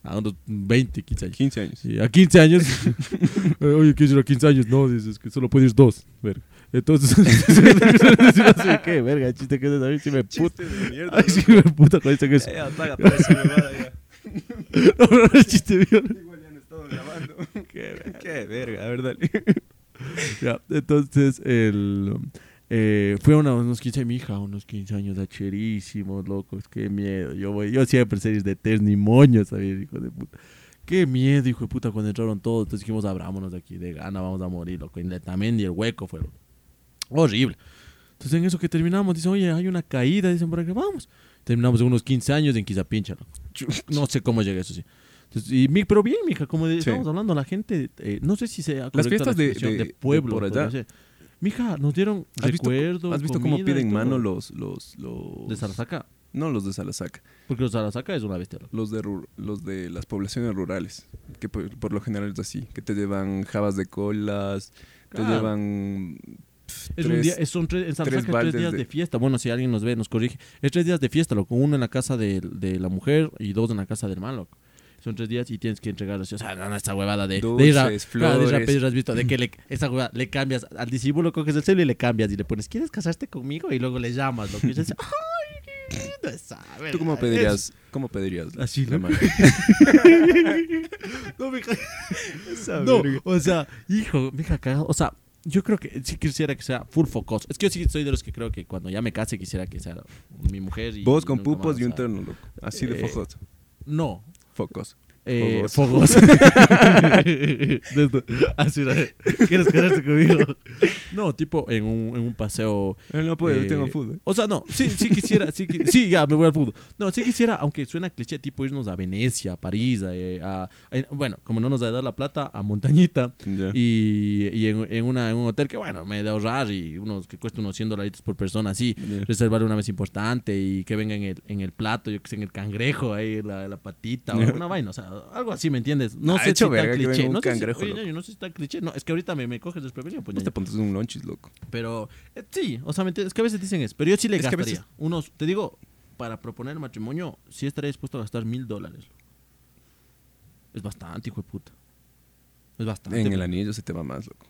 a unos 20, 15 años.
15 años.
Sí, a 15 años. Eh, Oye, ¿quieres ir a 15 años? No, dices que solo puedes ir dos. Verga. Entonces, ¿qué? Verga, el chiste que es mí sí me puta.
de mierda.
Ay, sí me puta con eso que es.
Ya, apaga toda esa huevada ya.
No, no, no es chiste mío.
Igual ya no estamos grabando. Qué, qué verga, a ver, dale.
Ya, entonces, el. Eh, fue a unos 15 de mi hija, unos 15 años acherísimos, locos, qué miedo. Yo voy, yo siempre series de ternimoño, ¿sabes? Hijo de puta. Qué miedo, hijo de puta, cuando entraron todos. Entonces dijimos, abrámonos de aquí, de gana, vamos a morir, loco. Y también y el hueco fue loco. horrible. Entonces en eso que terminamos, dicen, oye, hay una caída, dicen por acá, vamos. Terminamos en unos 15 años en Quizapincha, loco. No sé cómo llegué, eso sí. Entonces, y, pero bien, mija, como de-
Sí.
estábamos hablando, la gente, eh, no sé si sea correcta
fiestas
la
de- de-
de, pueblo.
de por allá.
ser. Mija, nos dieron
¿Has visto,
recuerdos.
¿has visto cómo piden mano los, los, los...
De Salasaca.
No los de Salasaca,
Porque los Salasaca es una bestia.
los de, los de las poblaciones rurales, que por, por lo general es así, que te llevan jabas de colas, te
Claro.
llevan...
Es un
tres-
día, es- son tres, en
tres
Salasaca tres días de...
de-
fiesta. Bueno, si alguien nos ve, nos corrige. Es tres días de fiesta, loco. Uno en la casa de, de la mujer y dos en la casa del man, loco. Son tres días y tienes que entregarlos. O sea, no, no, esta huevada de, de ir
Dulces,
de ir
flores.
pedir, has visto, de que le, esa huevada le cambias al discípulo, coges el celo y le cambias y le pones, ¿quieres casarte conmigo? Y luego le llamas, loco. Y dices, ¡ay, lindo esa,
¿Tú cómo pedirías, cómo pedirías
Así,
la mano?
No, mija. No, o sea, hijo, mija, cagado. O sea, yo creo que sí quisiera que sea full focus. Es que yo sí soy de los que creo que cuando ya me case quisiera que sea mi mujer y...
Vos con
más,
pupos y un terno, loco. Así de
eh,
fojoso.
No.
Focos.
Eh,
Fogos.
fogos. De esto, Así, ¿no? ¿Quieres quedarte conmigo? No, tipo en un, en un paseo.
Eh, No puedo,
eh,
tengo fútbol.
O sea, no, sí, sí quisiera, sí, sí, ya me voy al fútbol. No, sí quisiera, aunque suena cliché, tipo irnos a Venecia, a París, a, eh, a- a- bueno, como no nos da de dar la plata, a Montañita y, y en, en una, en un hotel que, bueno, me de ahorrar y unos que cuesta unos 100 dolaritos por persona, así,
Ya.
reservar una vez importante y que venga en el, en el plato, yo que sé, en el cangrejo, ahí, la, la patita, o
Ya.
alguna vaina, o sea, algo así, ¿me entiendes? No
Ah,
sé si
hecho que venga
cliché, no sé si- oye, no sé si cliché, no, es que ahorita me, me coges desprevenido, pues,
Vos te pones un lonchis, loco.
Pero eh, sí, o sea. Es que a veces dicen eso, pero yo sí le
Es
gastaría.
veces-
Unos, te digo, para proponer matrimonio, sí estaría dispuesto a gastar mil dólares. Es bastante, hijo de puta. Es bastante.
En el anillo se te va más, loco.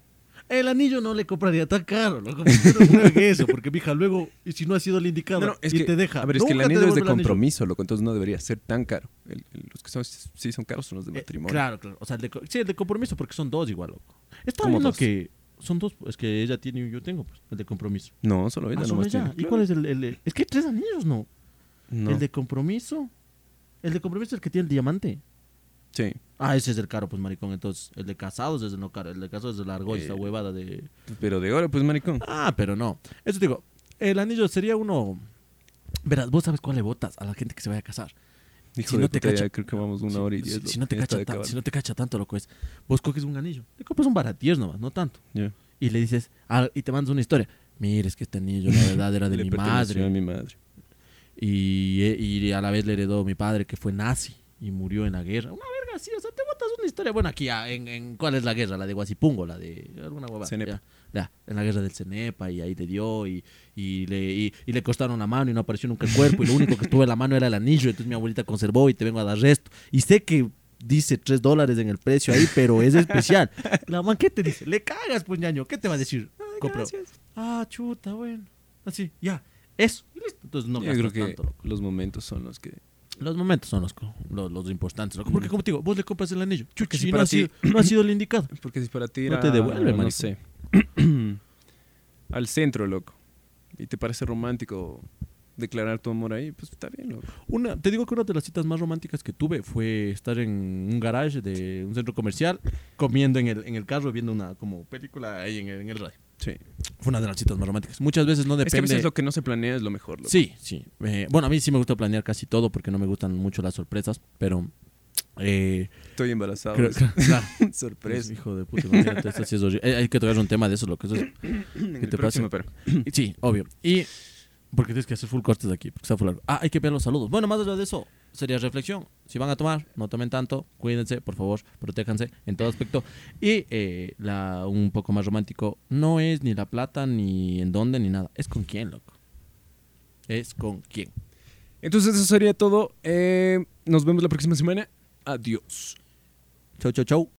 El anillo no le compraría tan caro, loco. no eso, porque mija, luego, y si no ha sido el indicado,
No, no, es
y
que,
te deja.
A ver, es que el anillo es de compromiso, loco, entonces no debería ser tan caro. El- el- los que son, sí son caros son los de
Eh,
matrimonio.
claro, claro. O sea, el de, sí, el de compromiso, porque son dos igual, loco.
¿Cómo
viendo
dos?
que son dos, es que ella tiene y yo tengo, pues, el de compromiso.
No, solo ella
Ah,
no
solo ella.
tiene.
¿Y
claro.
cuál es el, el Es que hay tres anillos, ¿no?
No.
El de compromiso. El de compromiso es el que tiene el diamante.
Sí,
Ah, ese es el caro, pues, maricón. Entonces, el de casados es el no caro. El de casados es el largo, esa
Eh.
huevada de...
pero de oro, pues, maricón.
Ah, pero no. Eso te digo, el anillo sería uno... Verás, vos sabes cuál le votas a la gente que se vaya a casar.
Hijo
si
de
no te
puta, ya
cacha-
creo que vamos una hora y diez.
Si, no te cacha tan- si no te cacha tanto, loco, es... Vos coges un anillo. Te compras un baratillos nomás, no tanto.
Ya.
Y le dices... ah, y te mandas una historia. Mire, es que este anillo, la verdad, era de
Le
mi madre.
a mi madre.
Y, y a la vez le heredó mi padre que fue nazi y murió en la guerra. Una verga así, o sea, te botas una historia buena aquí. ah, En, en, ¿Cuál es la guerra? La de Guasipungo, la de alguna hueva.
Cenepa.
Ya, ya, en la guerra del Cenepa y ahí le dio y, y le, y, y le costaron la mano y no apareció nunca el cuerpo y lo único que estuvo en la mano era el anillo. Entonces mi abuelita conservó y te vengo a dar resto. Y sé que dice 3 dólares en el precio ahí, pero es especial. La man, ¿qué te dice? Le cagas, pues ñaño. ¿Qué te va a decir? Compró. Ah, chuta, bueno. Así, ya. Eso. Y listo. Entonces no
Yo creo que
tanto,
los momentos son los que...
Los momentos son los, los, los importantes, loco. Porque como te digo, vos le compras el anillo. Chucha,
si
no ha, sido,
ti-
no ha sido el indicado.
Porque si para ti
No te devuelve,
no sé, al centro, loco, y te parece romántico declarar tu amor ahí, pues está bien, loco.
Una, te digo que una de las citas más románticas que tuve fue estar en un garage de un centro comercial, comiendo en el, en el carro, viendo una como película ahí en el, en el radio.
Sí.
Fue una de las citas más románticas. Muchas veces no
Es que a
depende...
veces lo que no se planea es lo mejor, loco.
Sí, sí. Eh, bueno, a mí sí me gusta planear casi todo porque no me gustan mucho las sorpresas, pero... Eh,
Estoy embarazado.
creo- claro.
Sorpresa.
Hijo de puta, imagínate, esto sí es horrible. Eh, Hay que tocar un tema de eso, lo que eso es ¿Qué te
próximo,
pasa?
pero-
Sí, obvio. Y porque tienes que hacer full cortes de aquí, porque está full largo. Ah, hay que ver los saludos. Bueno, más allá de eso, sería reflexión. Si van a tomar, no tomen tanto, cuídense, por favor, protéjanse en todo aspecto. Y eh, la, un poco más romántico, no es ni la plata, ni en dónde, ni nada. Es con quién, loco. Es con quién.
Entonces eso sería todo. Eh, nos vemos la próxima semana. Adiós.
Chau, chau, chau.